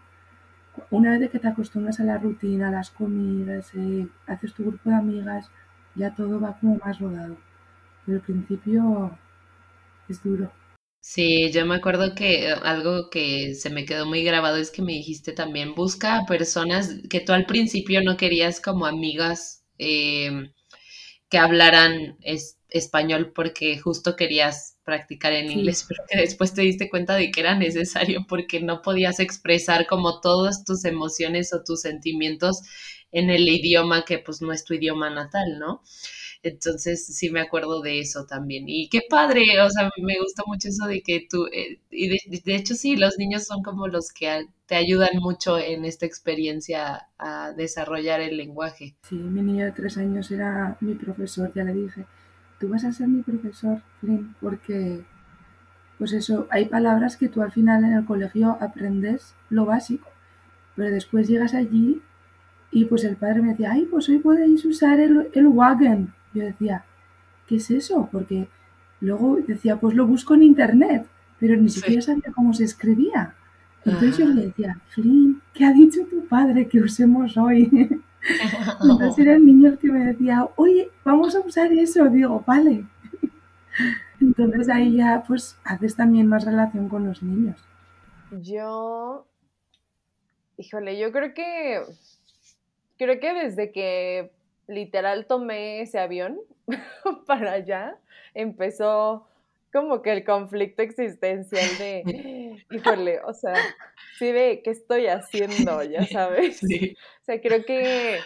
una vez que te acostumbras a la rutina, a las comidas, eh, haces tu grupo de amigas, ya todo va como más rodado. Pero al principio es duro. Sí, yo me acuerdo que algo que se me quedó muy grabado es que me dijiste también, busca a personas que tú al principio no querías como amigas eh, que hablaran español porque justo querías practicar en inglés, pero que después te diste cuenta de que era necesario porque no podías expresar como todas tus emociones o tus sentimientos en el idioma que pues no es tu idioma natal, ¿no? Entonces sí me acuerdo de eso también. Y qué padre, o sea, me gusta mucho eso de que tú, eh, y de, hecho sí, los niños son como los que te ayudan mucho en esta experiencia a desarrollar el lenguaje. Sí, mi niño de tres años era mi profesor, ya le dije, tú vas a ser mi profesor, Flynn, porque, pues eso, hay palabras que tú al final en el colegio aprendes lo básico, pero después llegas allí y pues el padre me decía, ay, pues hoy podéis usar el, el wagon. Yo decía, ¿qué es eso? Porque luego decía, pues lo busco en internet, pero ni siquiera sabía cómo se escribía. Entonces yo le decía, Flynn, ¿qué ha dicho tu padre que usemos hoy? Entonces era el niño el que me decía, oye, vamos a usar eso. Digo, vale. Entonces ahí ya pues haces también más relación con los niños. Yo, híjole, yo creo que, creo que desde que literal tomé ese avión para allá, empezó como que el conflicto existencial de, híjole, o sea, sí de qué estoy haciendo, ya sabes. O sea, creo que,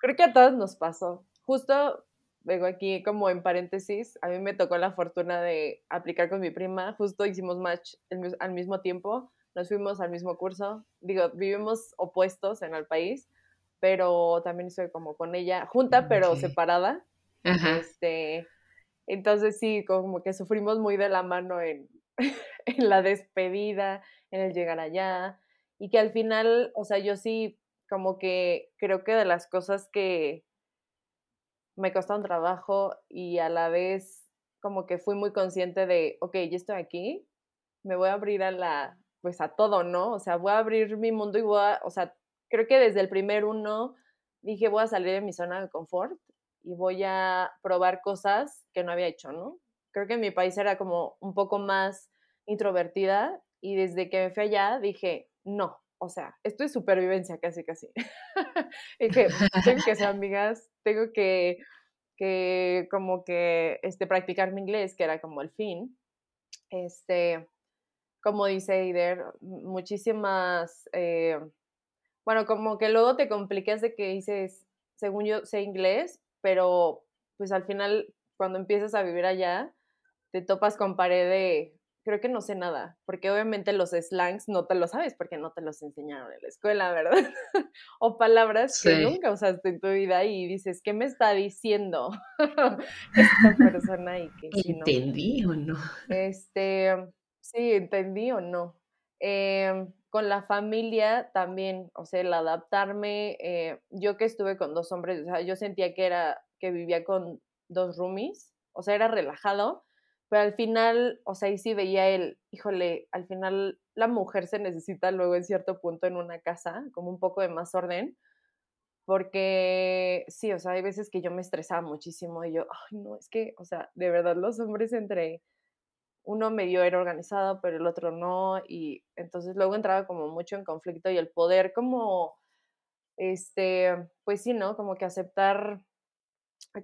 creo que a todos nos pasó. Justo, vengo aquí como en paréntesis, a mí me tocó la fortuna de aplicar con mi prima, justo hicimos match al mismo tiempo, nos fuimos al mismo curso, digo, vivimos opuestos en el país, pero también estoy como con ella, junta pero separada. Este, entonces sí, como que sufrimos muy de la mano en, en la despedida, en el llegar allá, y que al final, o sea, yo sí como que creo que de las cosas que me un trabajo y a la vez como que fui muy consciente de, ok, ya estoy aquí, me voy a abrir a la, pues a todo, ¿no? O sea, voy a abrir mi mundo y voy a, o sea, creo que desde el primer uno dije, voy a salir de mi zona de confort y voy a probar cosas que no había hecho, ¿no? Creo que mi país era como un poco más introvertida y desde que me fui allá dije, no, o sea, esto es supervivencia casi, casi. dije, tengo que ser amigas, tengo que, que como que este, practicar mi inglés, que era como el fin. Este, como dice Eider, muchísimas, eh, bueno, como que luego te complicas de que dices, según yo sé inglés, pero pues al final cuando empiezas a vivir allá, te topas con pared de, creo que no sé nada, porque obviamente los slangs no te lo sabes porque no te los enseñaron en la escuela, ¿verdad? o palabras que nunca usaste en tu vida y dices, ¿qué me está diciendo esta persona? Y que, ¿Entendí o no? Este, sí, entendí o no. Em, con la familia también, o sea, el adaptarme, eh, yo que estuve con dos hombres, o sea, yo sentía que era, que vivía con dos roomies, o sea, era relajado, pero al final, o sea, ahí sí veía el, híjole, al final la mujer se necesita luego en cierto punto en una casa, como un poco de más orden, porque sí, o sea, hay veces que yo me estresaba muchísimo y yo, ay, no, es que, o sea, de verdad los hombres entre uno medio era organizado, pero el otro no, y entonces luego entraba como mucho en conflicto y el poder como, este, pues sí, ¿no? Como que aceptar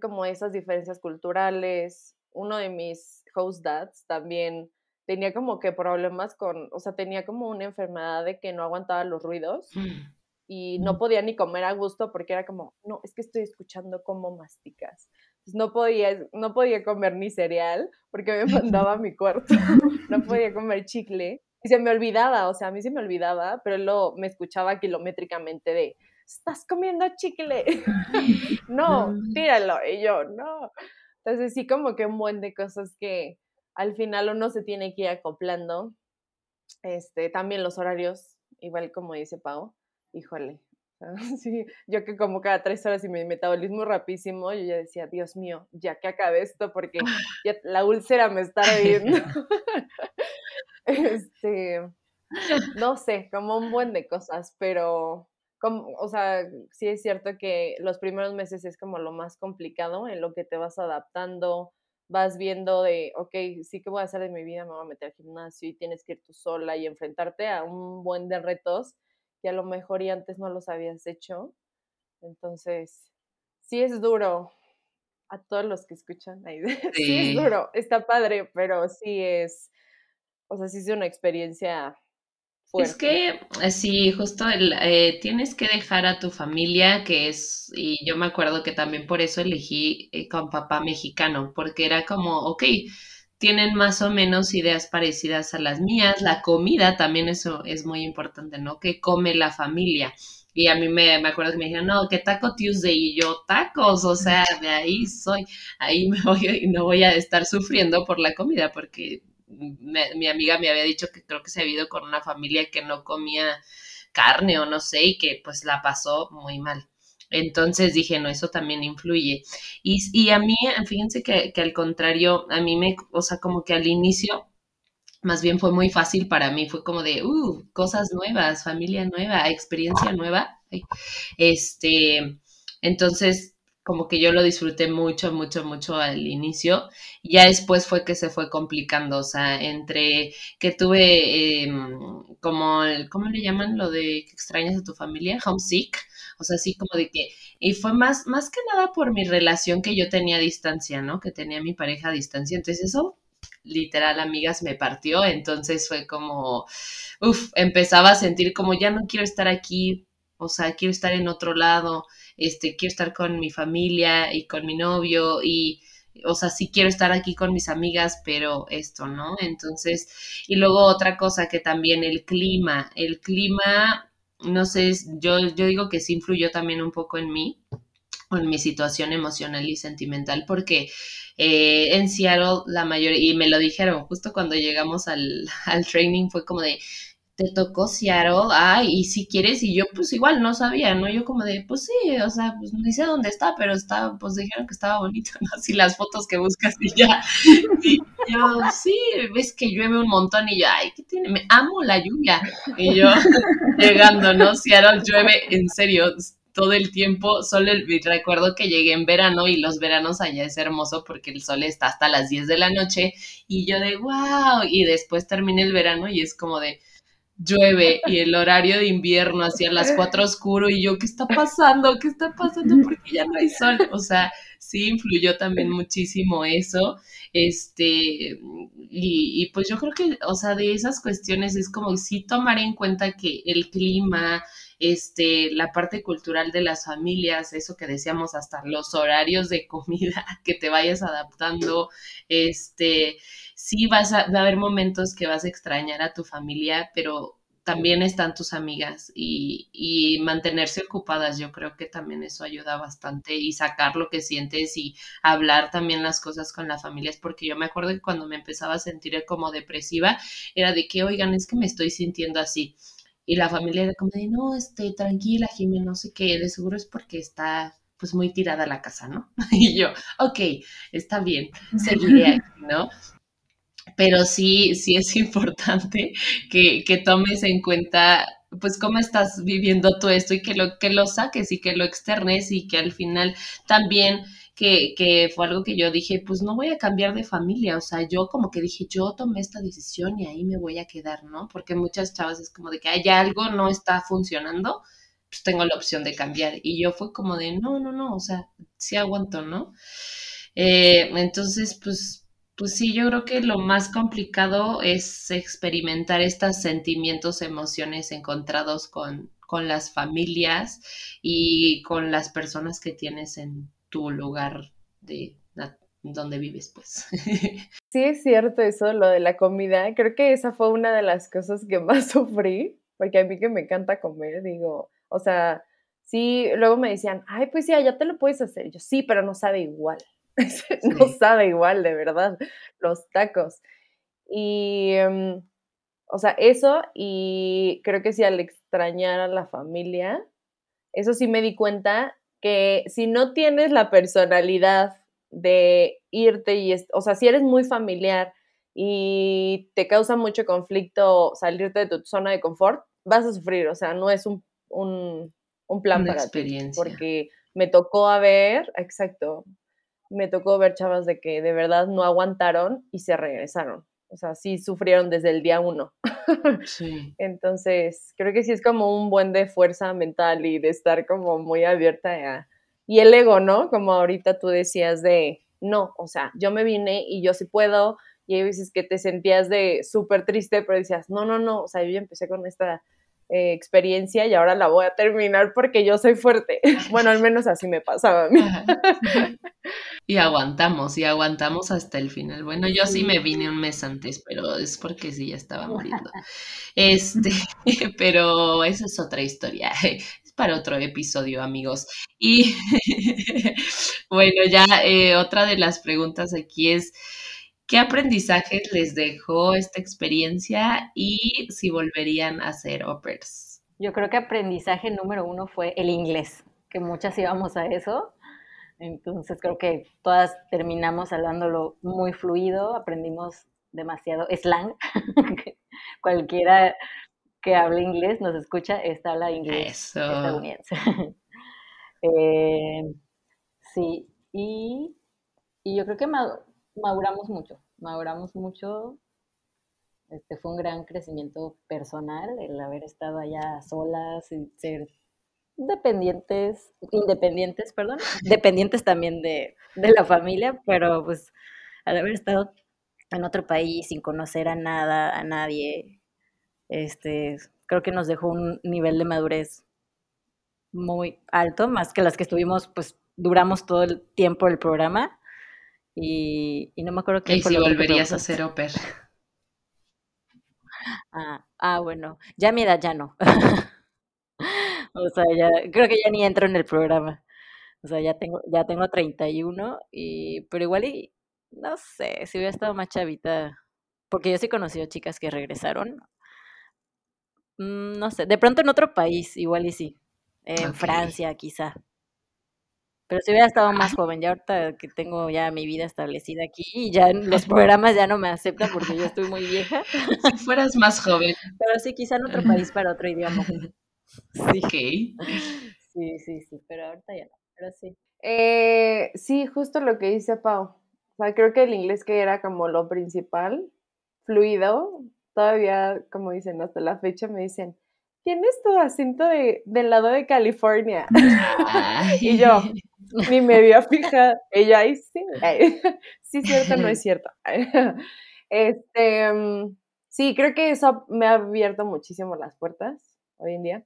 como esas diferencias culturales. Uno de mis host dads también tenía como que problemas con, o sea, tenía como una enfermedad de que no aguantaba los ruidos mm. y no mm. podía ni comer a gusto porque era como, no, es que estoy escuchando cómo masticas no podía, no podía comer ni cereal porque me mandaba a mi cuarto, no podía comer chicle y se me olvidaba, o sea, a mí se me olvidaba, pero él lo, me escuchaba kilométricamente de, estás comiendo chicle, no, tíralo, y yo, no. Entonces sí, como que un buen de cosas que al final uno se tiene que ir acoplando. Este, también los horarios, igual como dice Pau, híjole, Sí, yo que como cada tres horas y mi metabolismo rapidísimo, yo ya decía, Dios mío, ya que acabe esto porque ya la úlcera me está viendo. este, no sé, como un buen de cosas, pero, como, o sea, sí es cierto que los primeros meses es como lo más complicado en lo que te vas adaptando, vas viendo de, ok, sí que voy a hacer de mi vida, me voy a meter al gimnasio y tienes que ir tú sola y enfrentarte a un buen de retos que a lo mejor y antes no los habías hecho. Entonces, sí es duro a todos los que escuchan. Sí. es duro, está padre, pero sí es, o sea, sí es una experiencia Es que eh, sí, justo el, eh, tienes que dejar a tu familia, que es, y yo me acuerdo que también por eso elegí eh, con papá mexicano, porque era como, ok, tienen más o menos ideas parecidas a las mías. La comida también eso es muy importante, ¿no? ¿Qué come la familia? Y a mí me, me acuerdo que me dijeron, no, que Taco Tuesday y yo tacos, o sea, de ahí soy, ahí me voy y no voy a estar sufriendo por la comida, porque mi amiga me había dicho que creo que se ha ido con una familia que no comía carne o no sé, y que pues la pasó muy mal. Entonces dije, no, eso también influye. Y, y a mí, fíjense que, que, al contrario, a mí me, o sea, como que al inicio, más bien fue muy fácil para mí, fue como de, uh, cosas nuevas, familia nueva, experiencia nueva. Este, entonces, como que yo lo disfruté mucho, mucho, mucho al inicio. Ya después fue que se fue complicando, o sea, entre que tuve em, como, ¿cómo le llaman lo de que extrañas a tu familia? Homesick o sea, así como de que, y fue más, más que nada por mi relación que yo tenía a distancia, ¿no? Que tenía mi pareja a distancia. Entonces eso, literal, amigas, me partió. Entonces fue como, uff, empezaba a sentir como ya no quiero estar aquí, o sea, quiero estar en otro lado, este, quiero estar con mi familia y con mi novio y o sea, sí quiero estar aquí con mis amigas, pero esto, ¿no? Entonces, y luego otra cosa que también el clima, el clima no sé, yo, yo digo que sí influyó también un poco en mí, en mi situación emocional y sentimental, porque eh, en Seattle la mayoría, y me lo dijeron justo cuando llegamos al, al training, fue como de, te tocó Seattle, ay, y si quieres, y yo pues igual no sabía, ¿no? Yo como de, pues sí, o sea, pues no sé dónde está, pero está, pues dijeron que estaba bonito, ¿no? Así las fotos que buscas y ya. Y yo, sí, ves que llueve un montón y yo, ay, ¿qué tiene? Me amo la lluvia. Y yo llegando, ¿no? Seattle llueve en serio todo el tiempo, solo el, recuerdo que llegué en verano y los veranos allá es hermoso porque el sol está hasta las 10 de la noche y yo de wow, y después terminé el verano y es como de, llueve y el horario de invierno hacia las cuatro oscuro y yo, ¿qué está pasando? ¿Qué está pasando? Porque ya no hay sol. O sea, sí influyó también muchísimo eso. Este, y, y, pues yo creo que, o sea, de esas cuestiones es como sí tomar en cuenta que el clima, este, la parte cultural de las familias, eso que decíamos, hasta los horarios de comida, que te vayas adaptando, este, sí vas a, va a haber momentos que vas a extrañar a tu familia, pero también están tus amigas y, y, mantenerse ocupadas. Yo creo que también eso ayuda bastante y sacar lo que sientes y hablar también las cosas con las familias, porque yo me acuerdo que cuando me empezaba a sentir como depresiva, era de que, oigan, es que me estoy sintiendo así. Y la familia era como de, no, este, tranquila, Jimena, no sé qué, de seguro es porque está pues muy tirada la casa, ¿no? Y yo, ok, está bien, seguiré aquí, ¿no? Pero sí, sí es importante que, que tomes en cuenta pues cómo estás viviendo todo esto y que lo, que lo saques y que lo externes y que al final también que, fue algo que yo dije, pues no voy a cambiar de familia, o sea, yo como que dije, yo tomé esta decisión y ahí me voy a quedar, ¿no? Porque muchas chavas es como de que hay algo no está funcionando, pues tengo la opción de cambiar. Y yo fue como de, no, no, no, o sea, sí aguanto, ¿no? Eh, entonces, pues pues sí, yo creo que lo más complicado es experimentar estos sentimientos, emociones encontrados con, con las familias y con las personas que tienes en tu lugar de donde vives, pues. Sí, es cierto eso, lo de la comida. Creo que esa fue una de las cosas que más sufrí, porque a mí que me encanta comer, digo, o sea, sí, luego me decían, ay, pues sí, ya te lo puedes hacer. Yo, sí, pero no sabe igual. no sabe igual, de verdad, los tacos. Y, em, o sea, eso y creo que sí al extrañar a la familia, eso sí me di cuenta que si no tienes la personalidad de irte y, o sea, si eres muy familiar y te causa mucho conflicto salirte de tu zona de confort, vas a sufrir, o sea, no es un, un, un plan para experiencia. Ti, porque me tocó a ver, exacto, me tocó ver chavas de que de verdad no aguantaron y se regresaron. O sea, sí sufrieron desde el día uno. Entonces, creo que sí es como un buen de fuerza mental y de estar como muy abierta a... Y el ego, ¿no? Como ahorita tú decías de, no, o sea, yo me vine y yo sí puedo. Y hay veces que te sentías de súper triste, pero decías, no, no, no, o sea, yo ya empecé con esta eh, experiencia y ahora la voy a terminar porque yo soy fuerte. Bueno, al menos así me pasaba a mí. Y aguantamos, y aguantamos hasta el final. Bueno, yo sí me vine un mes antes, pero es porque sí ya estaba muriendo. Este, pero esa es otra historia. Es para otro episodio, amigos. Y bueno, ya eh, otra de las preguntas aquí es. ¿Qué aprendizajes les dejó esta experiencia y si volverían a ser operas? Yo creo que aprendizaje número uno fue el inglés, que muchas íbamos a eso. Entonces creo que todas terminamos hablándolo muy fluido, aprendimos demasiado slang. Cualquiera que hable inglés nos escucha, esta habla inglés estadounidense. Eh, sí, y, y yo creo que maduramos mucho, maduramos mucho. Este fue un gran crecimiento personal el haber estado allá solas y ser dependientes, independientes, perdón, dependientes también de, de la familia, pero pues al haber estado en otro país sin conocer a nada, a nadie, este, creo que nos dejó un nivel de madurez muy alto, más que las que estuvimos, pues duramos todo el tiempo el programa y, no me acuerdo qué ¿Y si volverías a ser oper? Ah, ah, bueno, ya mi edad ya no. o sea, ya, creo que ya ni entro en el programa. O sea, ya tengo, ya tengo 31, y, pero igual y, no sé, si hubiera estado más chavita, porque yo sí he conocido chicas que regresaron. Mm, no sé, de pronto en otro país, igual y sí. En Francia, quizá. Pero si hubiera estado más joven, ya ahorita que tengo ya mi vida establecida aquí y ya los programas ya no me aceptan porque yo estoy muy vieja. Si fueras más joven. Pero sí, quizá en otro país para otro idioma. Sí. Sí, sí, sí, pero ahorita ya no, pero sí. Eh, sí, justo lo que dice Pau. O sea, creo que el inglés que era como lo principal, fluido, todavía, como dicen, hasta la fecha me dicen, tienes tu acento de, del lado de California. y yo, mi media fija. Ella ahí sí. sí, cierto, no es cierto. Este, mm, sí, creo que eso me ha abierto muchísimo las puertas hoy en día.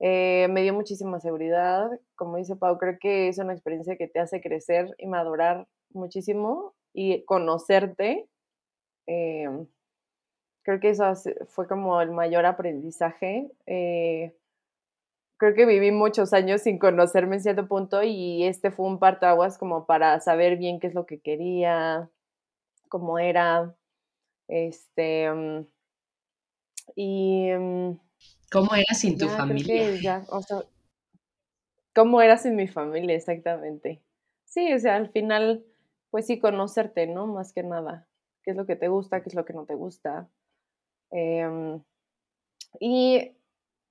Eh, me dio muchísima seguridad. Como dice Pau, creo que es una experiencia que te hace crecer y madurar muchísimo y conocerte. Eh, creo que eso fue como el mayor aprendizaje. Eh, creo que viví muchos años sin conocerme en cierto punto y este fue un partaguas como para saber bien qué es lo que quería, cómo era, este, mm, y... Mm, ¿Cómo era sin tu familia? ¿Cómo era sin mi familia? Exactamente. Sí, o sea, al final, pues sí, conocerte, ¿no? Más que nada. ¿Qué es lo que te gusta? ¿Qué es lo que no te gusta? Em, y,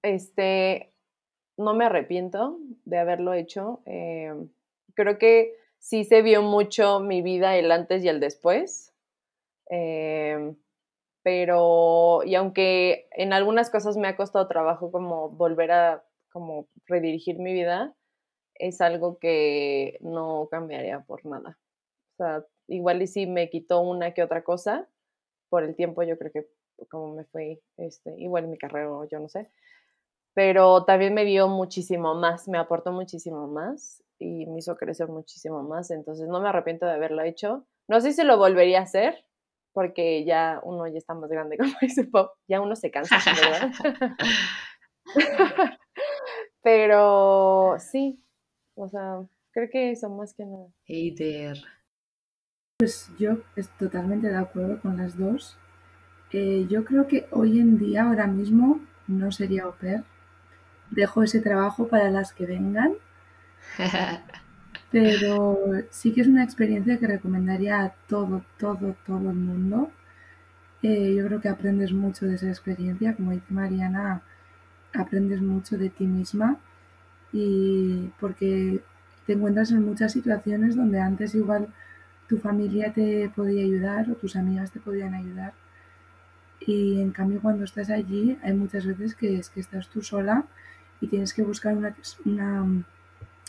este, no me arrepiento de haberlo hecho. Em, creo que sí se vio mucho mi vida el antes y el después. Em, pero, y aunque en algunas cosas me ha costado trabajo como volver a como redirigir mi vida, es algo que no cambiaría por nada. O sea, igual y si me quitó una que otra cosa, por el tiempo yo creo que como me fue, este, igual en mi carrera, yo no sé, pero también me dio muchísimo más, me aportó muchísimo más y me hizo crecer muchísimo más, entonces no me arrepiento de haberlo hecho. No sé si lo volvería a hacer, porque ya uno ya está más grande, como dice Pop, ya uno se cansa, ¿verdad? Pero sí, o sea, creo que eso más que nada. Hater. Pues yo estoy totalmente de acuerdo con las dos. Eh, yo creo que hoy en día, ahora mismo, no sería au pair. Dejo ese trabajo para las que vengan. Pero sí que es una experiencia que recomendaría a todo, todo, todo el mundo. Eh, yo creo que aprendes mucho de esa experiencia, como dice Mariana, aprendes mucho de ti misma y porque te encuentras en muchas situaciones donde antes igual tu familia te podía ayudar o tus amigas te podían ayudar y en cambio cuando estás allí hay muchas veces que es que estás tú sola y tienes que buscar una,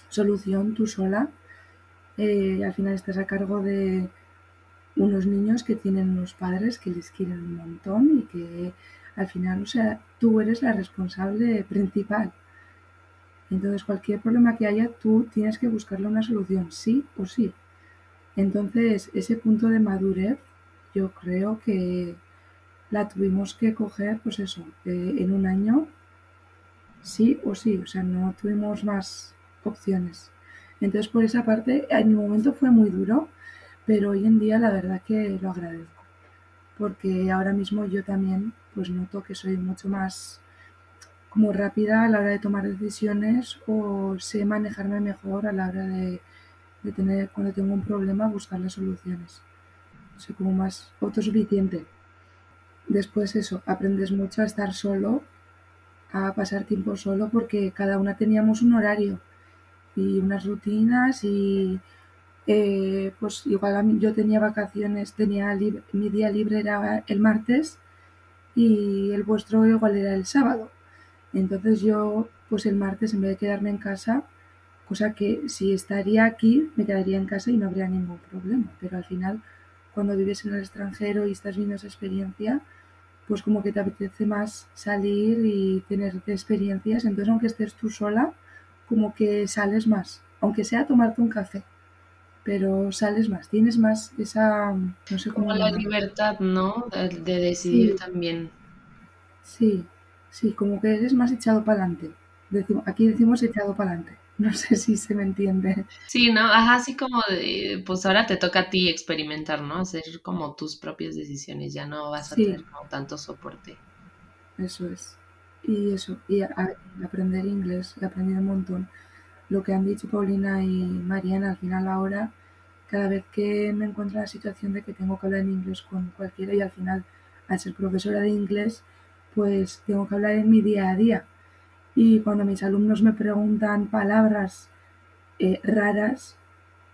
solución tú sola. Eh, al final estás a cargo de unos niños que tienen unos padres que les quieren un montón y que al final, o sea, tú eres la responsable principal. Entonces, cualquier problema que haya, tú tienes que buscarle una solución, sí o sí. Entonces, ese punto de madurez, yo creo que la tuvimos que coger, pues eso, eh, en un año, sí o sí. O sea, no tuvimos más opciones. Entonces, por esa parte, en mi momento fue muy duro, pero hoy en día la verdad que lo agradezco, porque ahora mismo yo también pues noto que soy mucho más como rápida a la hora de tomar decisiones o sé manejarme mejor a la hora de, de tener, cuando tengo un problema, buscar las soluciones. Soy como más autosuficiente. Después eso, aprendes mucho a estar solo, a pasar tiempo solo, porque cada una teníamos un horario y unas rutinas y eh, pues igual a yo tenía vacaciones, tenía mi día libre era el martes y el vuestro igual era el sábado. Entonces yo pues el martes en vez de quedarme en casa, cosa que si estaría aquí me quedaría en casa y no habría ningún problema, pero al final cuando vives en el extranjero y estás viendo esa experiencia, pues como que te apetece más salir y tener experiencias, entonces aunque estés tú sola, como que sales más, aunque sea tomarte un café, pero sales más, tienes más esa, no sé cómo... Como la libertad, ¿no? De, decidir también. Sí, sí, como que eres más echado para adelante. aquí decimos echado para adelante. No sé si se me entiende. Sí, ¿no? Ajá, así como de, pues ahora te toca a ti experimentar, ¿no? Hacer como tus propias decisiones, ya no vas a tener como tanto soporte. Eso es y eso, y aprender inglés, he aprendido un montón. Lo que han dicho Paulina y Mariana, al final ahora, cada vez que me encuentro en la situación de que tengo que hablar en inglés con cualquiera y al final, al ser profesora de inglés, pues tengo que hablar en mi día a día. Y cuando mis alumnos me preguntan palabras eh, raras,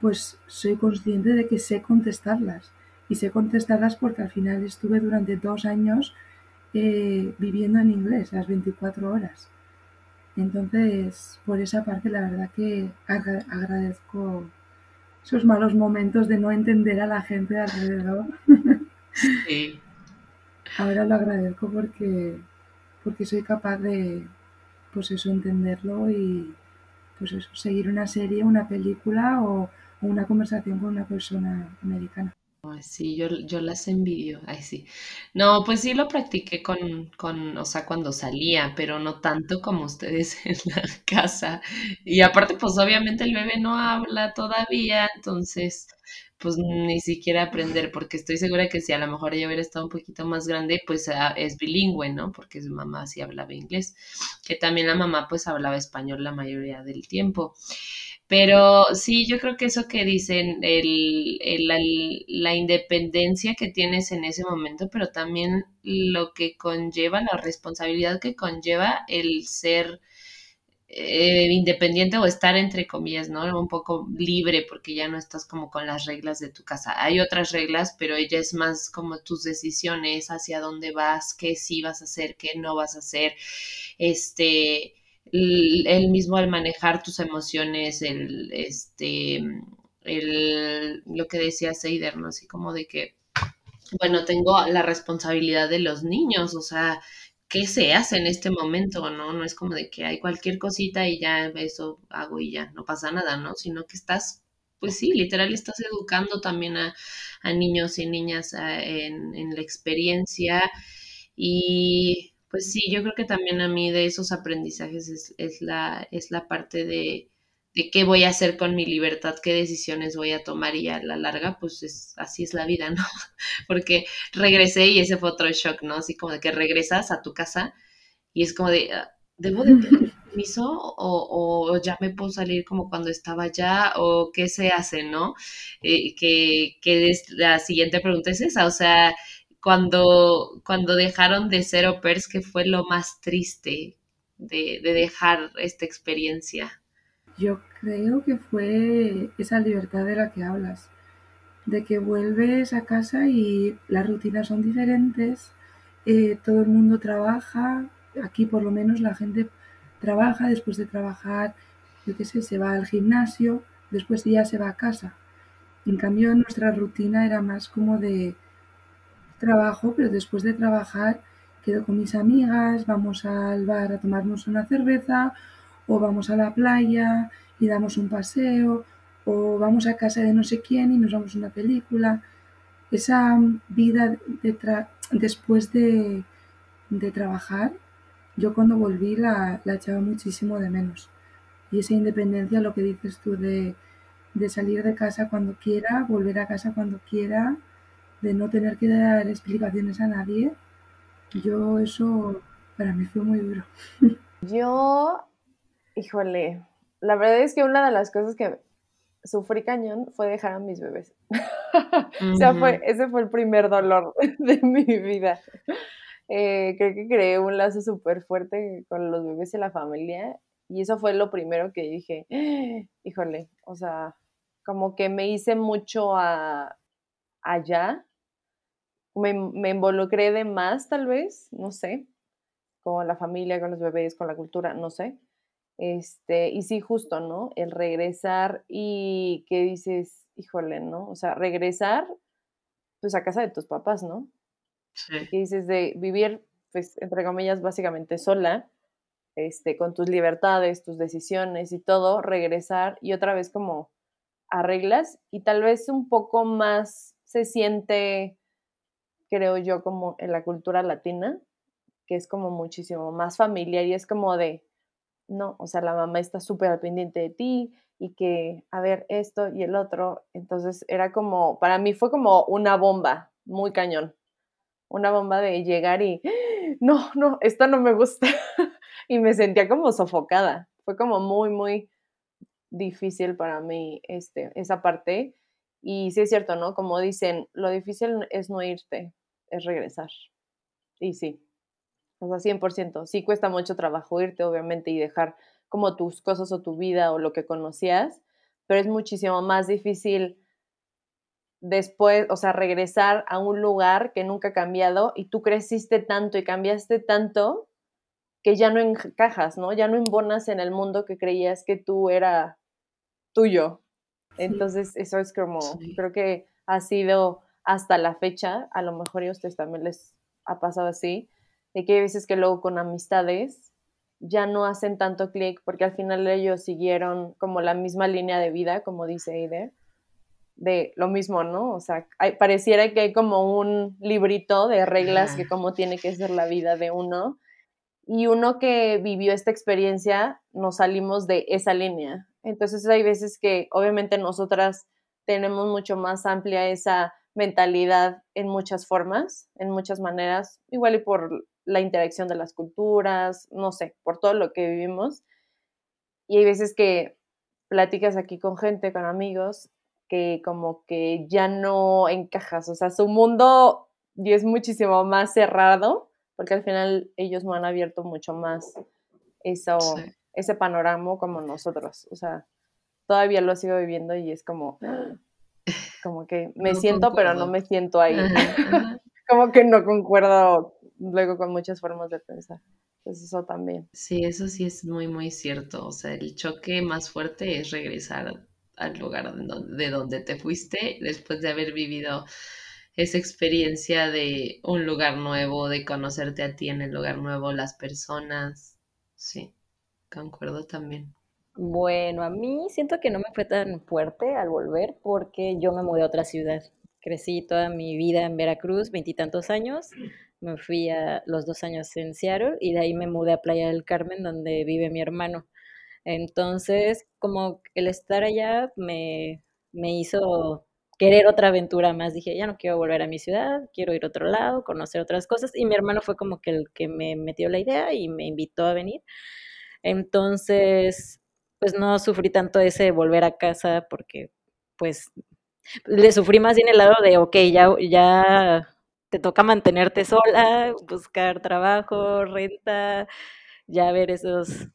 pues soy consciente de que sé contestarlas. Y sé contestarlas porque al final estuve durante dos años eh, viviendo en inglés las 24 horas. Entonces, por esa parte, la verdad que agradezco esos malos momentos de no entender a la gente alrededor. Sí. Ahora lo agradezco porque, porque soy capaz de, pues eso, entenderlo y, pues eso, seguir una serie, una película o una conversación con una persona americana sí, yo, yo las envidio. Ay, sí. No, pues sí lo practiqué con, con, o sea, cuando salía, pero no tanto como ustedes en la casa. Y aparte, pues obviamente el bebé no habla todavía, entonces, pues ni siquiera aprender, porque estoy segura que si a lo mejor ella hubiera estado un poquito más grande, pues ah, es bilingüe, ¿no? Porque su mamá sí hablaba inglés, que también la mamá pues hablaba español la mayoría del tiempo. Pero sí, yo creo que eso que dicen, el, la, independencia que tienes en ese momento, pero también lo que conlleva, la responsabilidad que conlleva el ser eh, independiente o estar entre comillas, ¿no? Un poco libre porque ya no estás como con las reglas de tu casa. Hay otras reglas, pero ella es más como tus decisiones, hacia dónde vas, qué sí vas a hacer, qué no vas a hacer. Este el mismo al manejar tus emociones, el, este, el, lo que decía Seider, ¿no? Así como de que, bueno, tengo la responsabilidad de los niños, o sea, ¿qué se hace en este momento, no? No es como de que hay cualquier cosita y ya eso hago y ya, no pasa nada, ¿no? Sino que estás, pues sí, literal, estás educando también a, niños y niñas en, en la experiencia y pues sí, yo creo que también a mí de esos aprendizajes es, es la, es la parte de, de, qué voy a hacer con mi libertad, qué decisiones voy a tomar y a la larga, pues es, así es la vida, ¿no? Porque regresé y ese fue otro shock, ¿no? Así como de que regresas a tu casa y es como de, ah, ¿debo de pedir permiso o, o, ya me puedo salir como cuando estaba allá o qué se hace, ¿no? Eh, que, que la siguiente pregunta es esa, o sea, cuando, cuando dejaron de ser au pairs, que fue lo más triste de, dejar esta experiencia? Yo creo que fue esa libertad de la que hablas, de que vuelves a casa y las rutinas son diferentes, eh, todo el mundo trabaja, aquí por lo menos la gente trabaja, después de trabajar, yo qué sé, se va al gimnasio, después ya se va a casa. En cambio, nuestra rutina era más como de trabajo, pero después de trabajar quedo con mis amigas, vamos al bar a tomarnos una cerveza, o vamos a la playa y damos un paseo, o vamos a casa de no sé quién y nos vamos a una película. Esa vida después de, trabajar, yo cuando volví la, la, echaba muchísimo de menos. Y esa independencia, lo que dices tú de, de salir de casa cuando quiera, volver a casa cuando quiera, de no tener que dar explicaciones a nadie, yo eso para mí fue muy duro. Yo, híjole, la verdad es que una de las cosas que sufrí cañón fue dejar a mis bebés. o sea, fue, ese fue el primer dolor de mi vida. Eh, creo que creé un lazo súper fuerte con los bebés y la familia y eso fue lo primero que dije, híjole, o sea, como que me hice mucho a, allá me, involucré de más, tal vez, no sé, con la familia, con los bebés, con la cultura, no sé. Este, y sí, justo, ¿no? El regresar y que dices, híjole, ¿no? O sea, regresar, pues a casa de tus papás, ¿no? Sí. Que dices de vivir, pues, entre comillas, básicamente sola, este, con tus libertades, tus decisiones y todo, regresar y otra vez como arreglas y tal vez un poco más se siente creo yo, como en la cultura latina, que es como muchísimo más familiar y es como de, no, o sea, la mamá está súper al pendiente de ti y que, a ver, esto y el otro. Entonces era como, para mí fue como una bomba, muy cañón. Una bomba de llegar y, no, no, esto no me gusta. y me sentía como sofocada. Fue como muy, muy difícil para mí este, esa parte. Y sí es cierto, ¿no? Como dicen, lo difícil es no irte, es regresar. Y sí, o sea, 100%. Sí cuesta mucho trabajo irte, obviamente, y dejar como tus cosas o tu vida o lo que conocías, pero es muchísimo más difícil después, o sea, regresar a un lugar que nunca ha cambiado y tú creciste tanto y cambiaste tanto que ya no encajas, ¿no? Ya no embonas en el mundo que creías que tú era tuyo. Entonces, eso es como, creo que ha sido hasta la fecha, a lo mejor a ustedes también les ha pasado así, de que hay veces que luego con amistades ya no hacen tanto clic porque al final ellos siguieron como la misma línea de vida, como dice Eider, de lo mismo, ¿no? O sea, pareciera que hay como un librito de reglas que cómo tiene que ser la vida de uno. Y uno que vivió esta experiencia, nos salimos de esa línea. Entonces hay veces que obviamente nosotras tenemos mucho más amplia esa mentalidad en muchas formas, en muchas maneras, igual y por la interacción de las culturas, no sé, por todo lo que vivimos. Y hay veces que platicas aquí con gente, con amigos, que como que ya no encajas, o sea, su mundo es muchísimo más cerrado, porque al final ellos no han abierto mucho más eso, ese panorama como nosotros, o sea, todavía lo sigo viviendo y es como, como que me siento, pero no me siento ahí. como que no concuerdo luego con muchas formas de pensar. Eso también. Sí, eso sí es muy, muy cierto. O sea, el choque más fuerte es regresar al lugar de donde, te fuiste después de haber vivido esa experiencia de un lugar nuevo, de conocerte a ti en el lugar nuevo, las personas. Sí, concuerdo también. Bueno, a mí siento que no me fue tan fuerte al volver porque yo me mudé a otra ciudad. Crecí toda mi vida en Veracruz, veintitantos años. Me fui a los dos años en Seattle y de ahí me mudé a Playa del Carmen, donde vive mi hermano. Entonces, como el estar allá me, me hizo querer otra aventura más. Dije, ya no quiero volver a mi ciudad, quiero ir a otro lado, conocer otras cosas. Y mi hermano fue como que el que me metió la idea y me invitó a venir. Entonces, pues no sufrí tanto ese volver a casa porque pues le sufrí más bien el lado de, ok, ya, ya te toca mantenerte sola, buscar trabajo, renta, ya ver esos,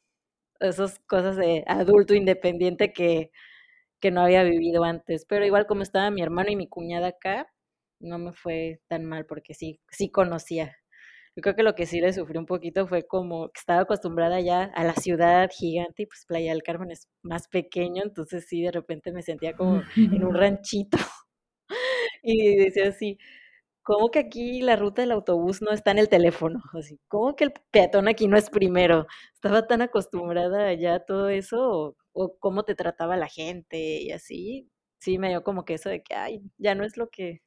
esas cosas de adulto independiente que, que no había vivido antes. Pero igual como estaba mi hermano y mi cuñada acá, no me fue tan mal porque sí, sí conocía yo creo que lo que sí le sufrí un poquito fue como que estaba acostumbrada ya a la ciudad gigante y pues Playa del Carmen es más pequeño, entonces sí, de repente me sentía como en un ranchito y decía así, ¿cómo que aquí la ruta del autobús no está en el teléfono? Así, ¿cómo que el peatón aquí no es primero? Estaba tan acostumbrada ya a todo eso o, o cómo te trataba la gente y así. Sí, me dio como que eso de que, ay, ya no es lo que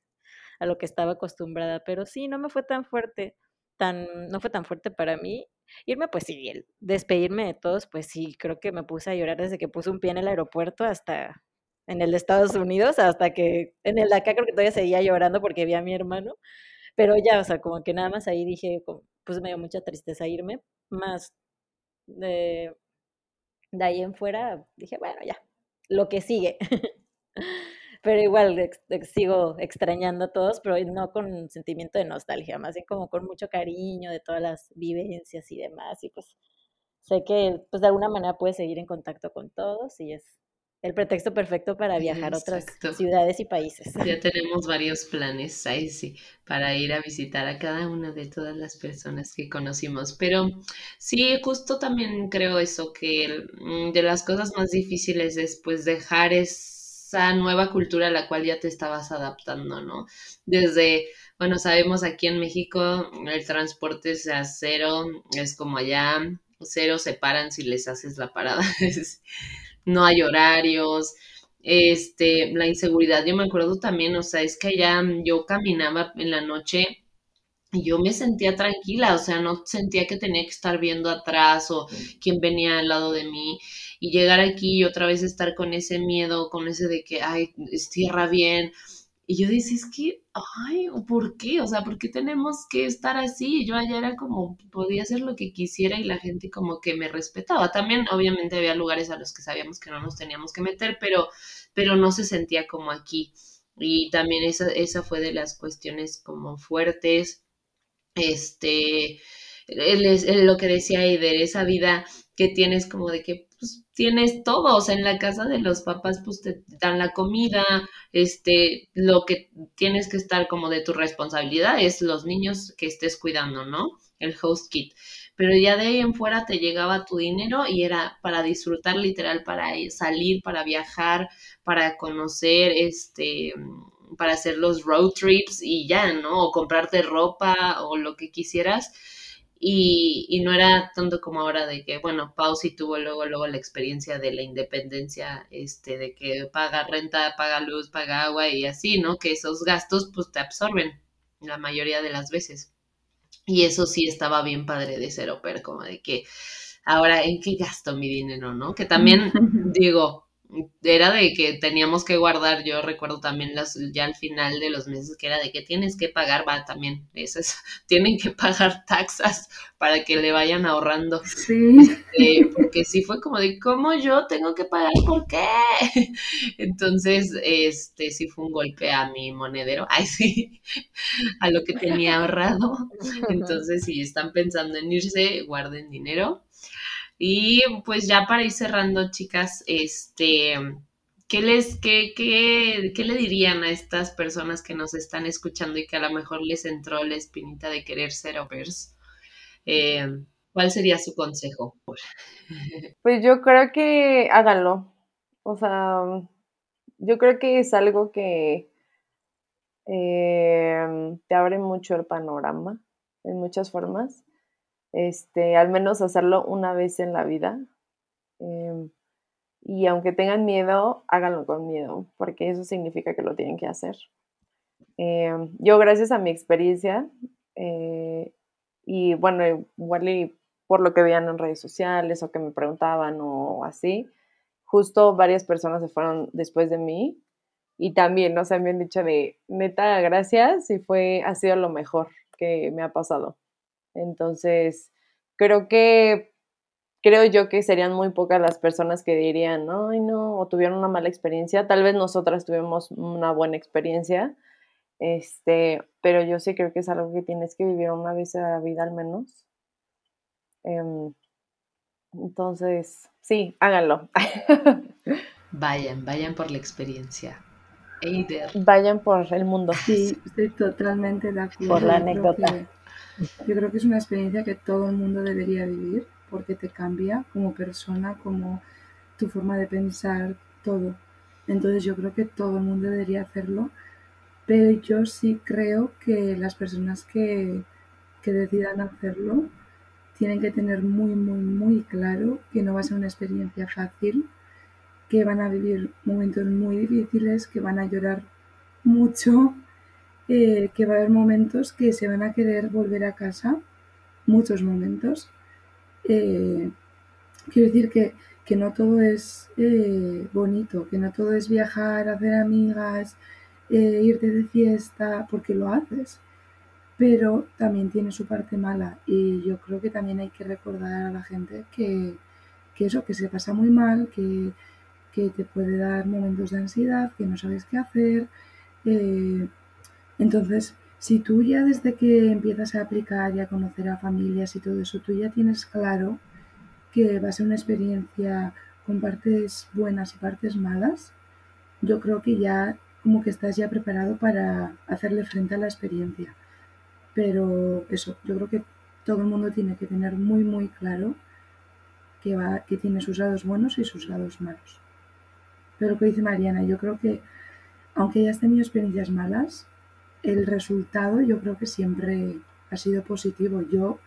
a lo que estaba acostumbrada, pero sí, no me fue tan fuerte tan, no fue tan fuerte para mí. Irme, pues sí, el despedirme de todos, pues sí, creo que me puse a llorar desde que puse un pie en el aeropuerto hasta en el de Estados Unidos, hasta que en el de acá creo que todavía seguía llorando porque vi a mi hermano, pero ya, o sea, como que nada más ahí dije, pues me dio mucha tristeza irme, más de, de ahí en fuera dije, bueno, ya, lo que sigue. pero igual sigo extrañando a todos, pero no con sentimiento de nostalgia, más bien como con mucho cariño de todas las vivencias y demás, y pues sé que pues de alguna manera puedes seguir en contacto con todos y es el pretexto perfecto para viajar a otras ciudades y países. Ya tenemos varios planes ahí sí, para ir a visitar a cada una de todas las personas que conocimos. Pero sí, justo también creo eso, que mm, de las cosas más difíciles es pues dejar es esa nueva cultura a la cual ya te estabas adaptando, ¿no? Desde, bueno, sabemos aquí en México el transporte es a cero, es como allá, cero se paran si les haces la parada, no hay horarios, este, la inseguridad, yo me acuerdo también, o sea, es que allá yo caminaba en la noche y yo me sentía tranquila, o sea, no sentía que tenía que estar viendo atrás o quién venía al lado de mí y llegar aquí y otra vez estar con ese miedo, con ese de que, ay, es tierra bien. Y yo decía, es que, ay, ¿por qué? O sea, ¿por qué tenemos que estar así? Yo allá era como, podía hacer lo que quisiera y la gente como que me respetaba. También, obviamente, había lugares a los que sabíamos que no nos teníamos que meter, pero, pero no se sentía como aquí. Y también esa, esa fue de las cuestiones como fuertes este, lo que decía Eider, esa vida que tienes como de que pues tienes todo, o sea, en la casa de los papás pues te dan la comida, este, lo que tienes que estar como de tu responsabilidad es los niños que estés cuidando, ¿no? El host kit. Pero ya de ahí en fuera te llegaba tu dinero y era para disfrutar literal, para salir, para viajar, para conocer, este, para hacer los road trips y ya, ¿no? O comprarte ropa o lo que quisieras y, y, no era tanto como ahora de que, bueno, Pau sí tuvo luego, luego la experiencia de la independencia, este, de que paga renta, paga luz, paga agua y así, ¿no? Que esos gastos pues te absorben la mayoría de las veces. Y eso sí estaba bien padre de ser oper, como de que ahora en qué gasto mi dinero, ¿no? Que también digo, era de que teníamos que guardar, yo recuerdo también las, ya al final de los meses que era de que tienes que pagar, va también, esas, tienen que pagar taxas para que le vayan ahorrando. Sí. Este, porque sí fue como de, ¿cómo yo tengo que pagar? ¿Por qué? Entonces, este, sí fue un golpe a mi monedero, ay sí, a lo que tenía ahorrado. Entonces, si están pensando en irse, guarden dinero y pues ya para ir cerrando, chicas, este, ¿qué les, qué, qué, qué le dirían a estas personas que nos están escuchando y que a lo mejor les entró la espinita de querer ser au eh, ¿Cuál sería su consejo? Pues yo creo que háganlo. O sea, yo creo que es algo que eh, te abre mucho el panorama en muchas formas este, al menos hacerlo una vez en la vida. Em, y aunque tengan miedo, háganlo con miedo, porque eso significa que lo tienen que hacer. Em, yo, gracias a mi experiencia, eh, y bueno, igual por lo que veían en redes sociales o que me preguntaban o así, justo varias personas se fueron después de mí y también, no sé, han dicho de, neta, gracias y fue, ha sido lo mejor que me ha pasado. Entonces, creo que, creo yo que serían muy pocas las personas que dirían, ay no, o tuvieron una mala experiencia. Tal vez nosotras tuvimos una buena experiencia, este, pero yo sí creo que es algo que tienes que vivir una vez en la vida al menos. Em, entonces, sí, háganlo. vayan, vayan por la experiencia. Vayan por el mundo. Sí, estoy totalmente de acuerdo. Por la anécdota. Yo creo que es una experiencia que todo el mundo debería vivir porque te cambia como persona, como tu forma de pensar, todo. Entonces yo creo que todo el mundo debería hacerlo, pero yo sí creo que las personas que, que decidan hacerlo tienen que tener muy, muy, muy claro que no va a ser una experiencia fácil, que van a vivir momentos muy difíciles, que van a llorar mucho, eh, que va a haber momentos que se van a querer volver a casa, muchos momentos. Eh, quiero decir que, no todo es eh, bonito, que no todo es viajar, hacer amigas, irte de fiesta, porque lo haces. Pero también tiene su parte mala y yo creo que también hay que recordar a la gente que, eso, que se pasa muy mal, que, que, te puede dar momentos de ansiedad, que no sabes qué hacer, entonces, si tú ya desde que empiezas a aplicar y a conocer a familias y todo eso, tú ya tienes claro que va a ser una experiencia con partes buenas y partes malas, yo creo que ya como que estás ya preparado para hacerle frente a la experiencia. Pero eso, yo creo que todo el mundo tiene que tener muy muy claro que, va, que tiene sus lados buenos y sus lados malos. Pero lo que dice Mariana, yo creo que aunque hayas tenido experiencias malas, el resultado yo creo que siempre ha sido positivo. Yo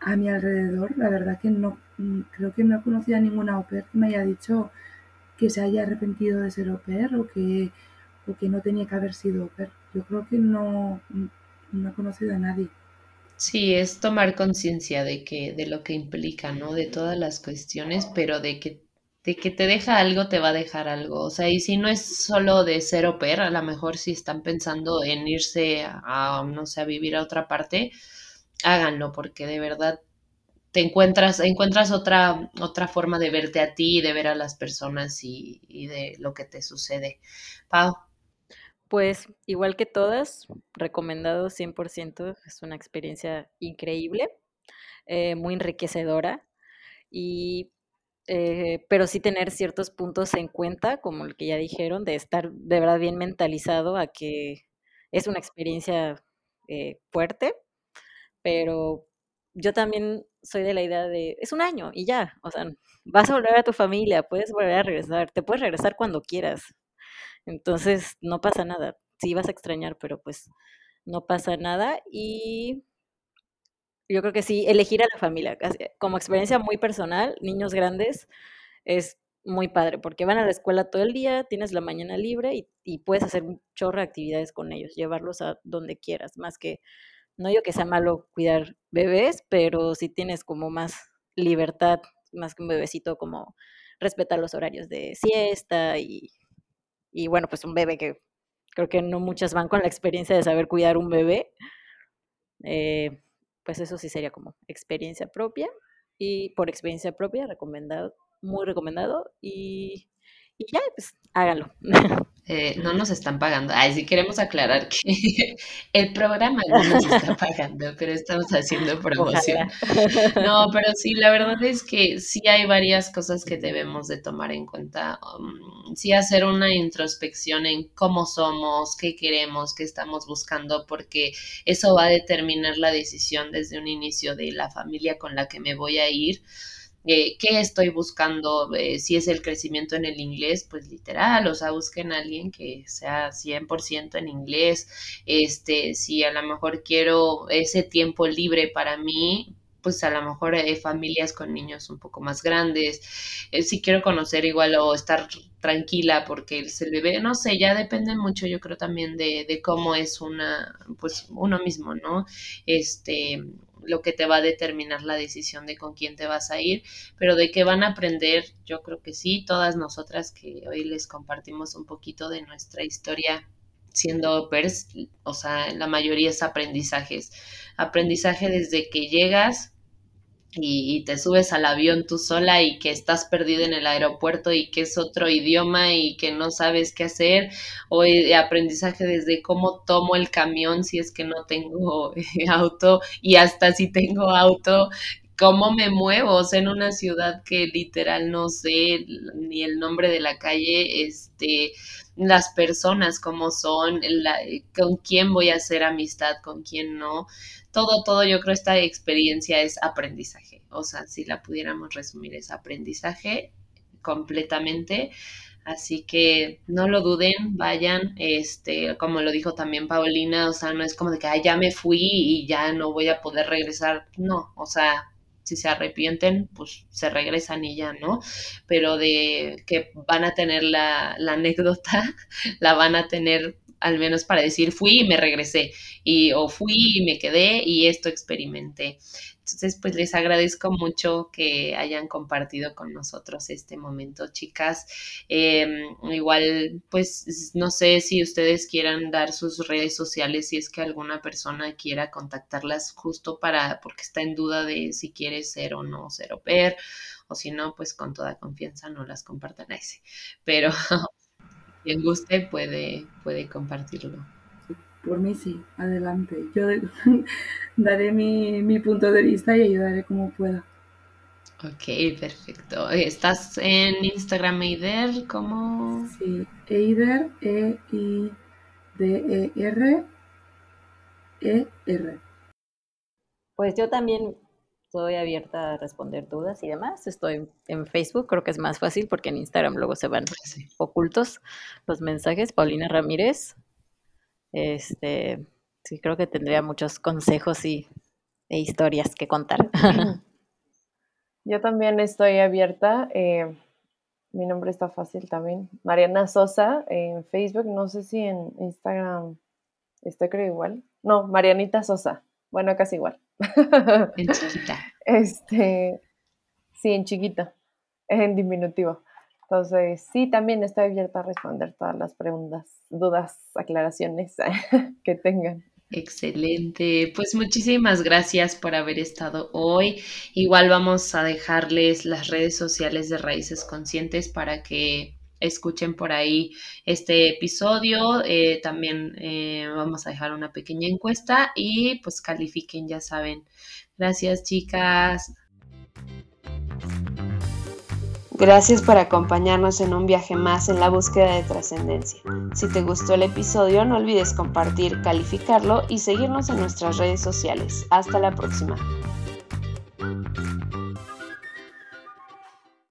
a mi alrededor, la verdad que no, mm, creo que no he conocido a ninguna au pair que me haya dicho que se haya arrepentido de ser au pair o que, o que no tenía que haber sido au pair. Yo creo que no, no he conocido a nadie. Sí, es tomar conciencia de que, de lo que implica, ¿no? De todas las cuestiones, pero de que de que te deja algo, te va a dejar algo. O sea, y si no es solo de ser au pair, a lo mejor si están pensando en irse a, no sé, a vivir a otra parte, háganlo, porque de verdad te encuentras, encuentras otra, otra forma de verte a ti y de ver a las personas y, de lo que te sucede. Pau. Pues igual que todas, recomendado 100%, es una experiencia increíble, eh, muy enriquecedora y eh, pero sí tener ciertos puntos en cuenta, como el que ya dijeron, de estar de verdad bien mentalizado a que es una experiencia eh, fuerte, pero yo también soy de la idea de, es un año y ya, o sea, vas a volver a tu familia, puedes volver a regresar, te puedes regresar cuando quieras, entonces no pasa nada, sí vas a extrañar, pero pues no pasa nada y yo creo que sí, elegir a la familia, como experiencia muy personal, niños grandes, es muy padre, porque van a la escuela todo el día, tienes la mañana libre y, y, puedes hacer un chorro de actividades con ellos, llevarlos a donde quieras, más que, no digo que sea malo cuidar bebés, pero si tienes como más libertad, más que un bebecito, como respetar los horarios de siesta y, y bueno, pues un bebé que creo que no muchas van con la experiencia de saber cuidar un bebé. Eh, pues eso sí sería como experiencia propia y por experiencia propia recomendado, muy recomendado y, y ya, pues háganlo. Eh, no nos están pagando. Ay, sí queremos aclarar que el programa no nos está pagando, pero estamos haciendo promoción. No, pero sí, la verdad es que sí hay varias cosas que debemos de tomar en cuenta. Um, sí hacer una introspección en cómo somos, qué queremos, qué estamos buscando, porque eso va a determinar la decisión desde un inicio de la familia con la que me voy a ir. Eh, qué estoy buscando, eh, si es el crecimiento en el inglés, pues literal, o sea, busquen a alguien que sea 100% en inglés, este, si a lo mejor quiero ese tiempo libre para mí, pues a lo mejor familias con niños un poco más grandes, eh, si quiero conocer igual o estar tranquila porque el bebé, no sé, ya depende mucho yo creo también de, de cómo es una, pues uno mismo, ¿no? Este, lo que te va a determinar la decisión de con quién te vas a ir, pero de qué van a aprender, yo creo que sí, todas nosotras que hoy les compartimos un poquito de nuestra historia siendo pers, o sea, la mayoría es aprendizajes. Aprendizaje desde que llegas y, te subes al avión tú sola y que estás perdido en el aeropuerto y que es otro idioma y que no sabes qué hacer, o de aprendizaje desde cómo tomo el camión si es que no tengo auto y hasta si tengo auto, cómo me muevo, o en una ciudad que literal no sé ni el nombre de la calle, este, las personas cómo son, con quién voy a hacer amistad, con quién no todo, todo, yo creo esta experiencia es aprendizaje. O sea, si la pudiéramos resumir, es aprendizaje completamente. Así que no lo duden, vayan, este, como lo dijo también Paulina, o sea, no es como de que ya me fui y ya no voy a poder regresar. No, o sea, si se arrepienten, pues se regresan y ya, ¿no? Pero de que van a tener la, la anécdota, la van a tener al menos para decir fui y me regresé, y o fui y me quedé y esto experimenté. Entonces, pues les agradezco mucho que hayan compartido con nosotros este momento, chicas. Em, igual, pues no sé si ustedes quieran dar sus redes sociales, si es que alguna persona quiera contactarlas justo para, porque está en duda de si quiere ser o no ser au pair, o si no, pues con toda confianza no las compartan a ese. Pero quien guste puede, puede compartirlo. Por mí sí, adelante. Yo daré mi, punto de vista y ayudaré como pueda. Ok, perfecto. ¿Estás en Instagram Eider? ¿Cómo? Sí, Eider, E-I-D-E-R, E-R. Pues yo también Estoy abierta a responder dudas y demás. Estoy en Facebook, creo que es más fácil porque en Instagram luego se van ocultos los mensajes. Paulina Ramírez. Este, sí, creo que tendría muchos consejos y, e historias que contar. Yo también estoy abierta. Eh, mi nombre está fácil también. Mariana Sosa en Facebook. No sé si en Instagram está creo igual. No, Marianita Sosa. Bueno, casi igual. En chiquita. Este, sí, en chiquita, en diminutivo. Entonces, sí, también estoy abierta a responder todas las preguntas, dudas, aclaraciones que tengan. Excelente. Pues muchísimas gracias por haber estado hoy. Igual vamos a dejarles las redes sociales de Raíces Conscientes para que escuchen por ahí este episodio. Eh, también eh, vamos a dejar una pequeña encuesta y pues califiquen, ya saben. Gracias chicas. Gracias por acompañarnos en un viaje más en la búsqueda de trascendencia. Si te gustó el episodio, no olvides compartir, calificarlo y seguirnos en nuestras redes sociales. Hasta la próxima.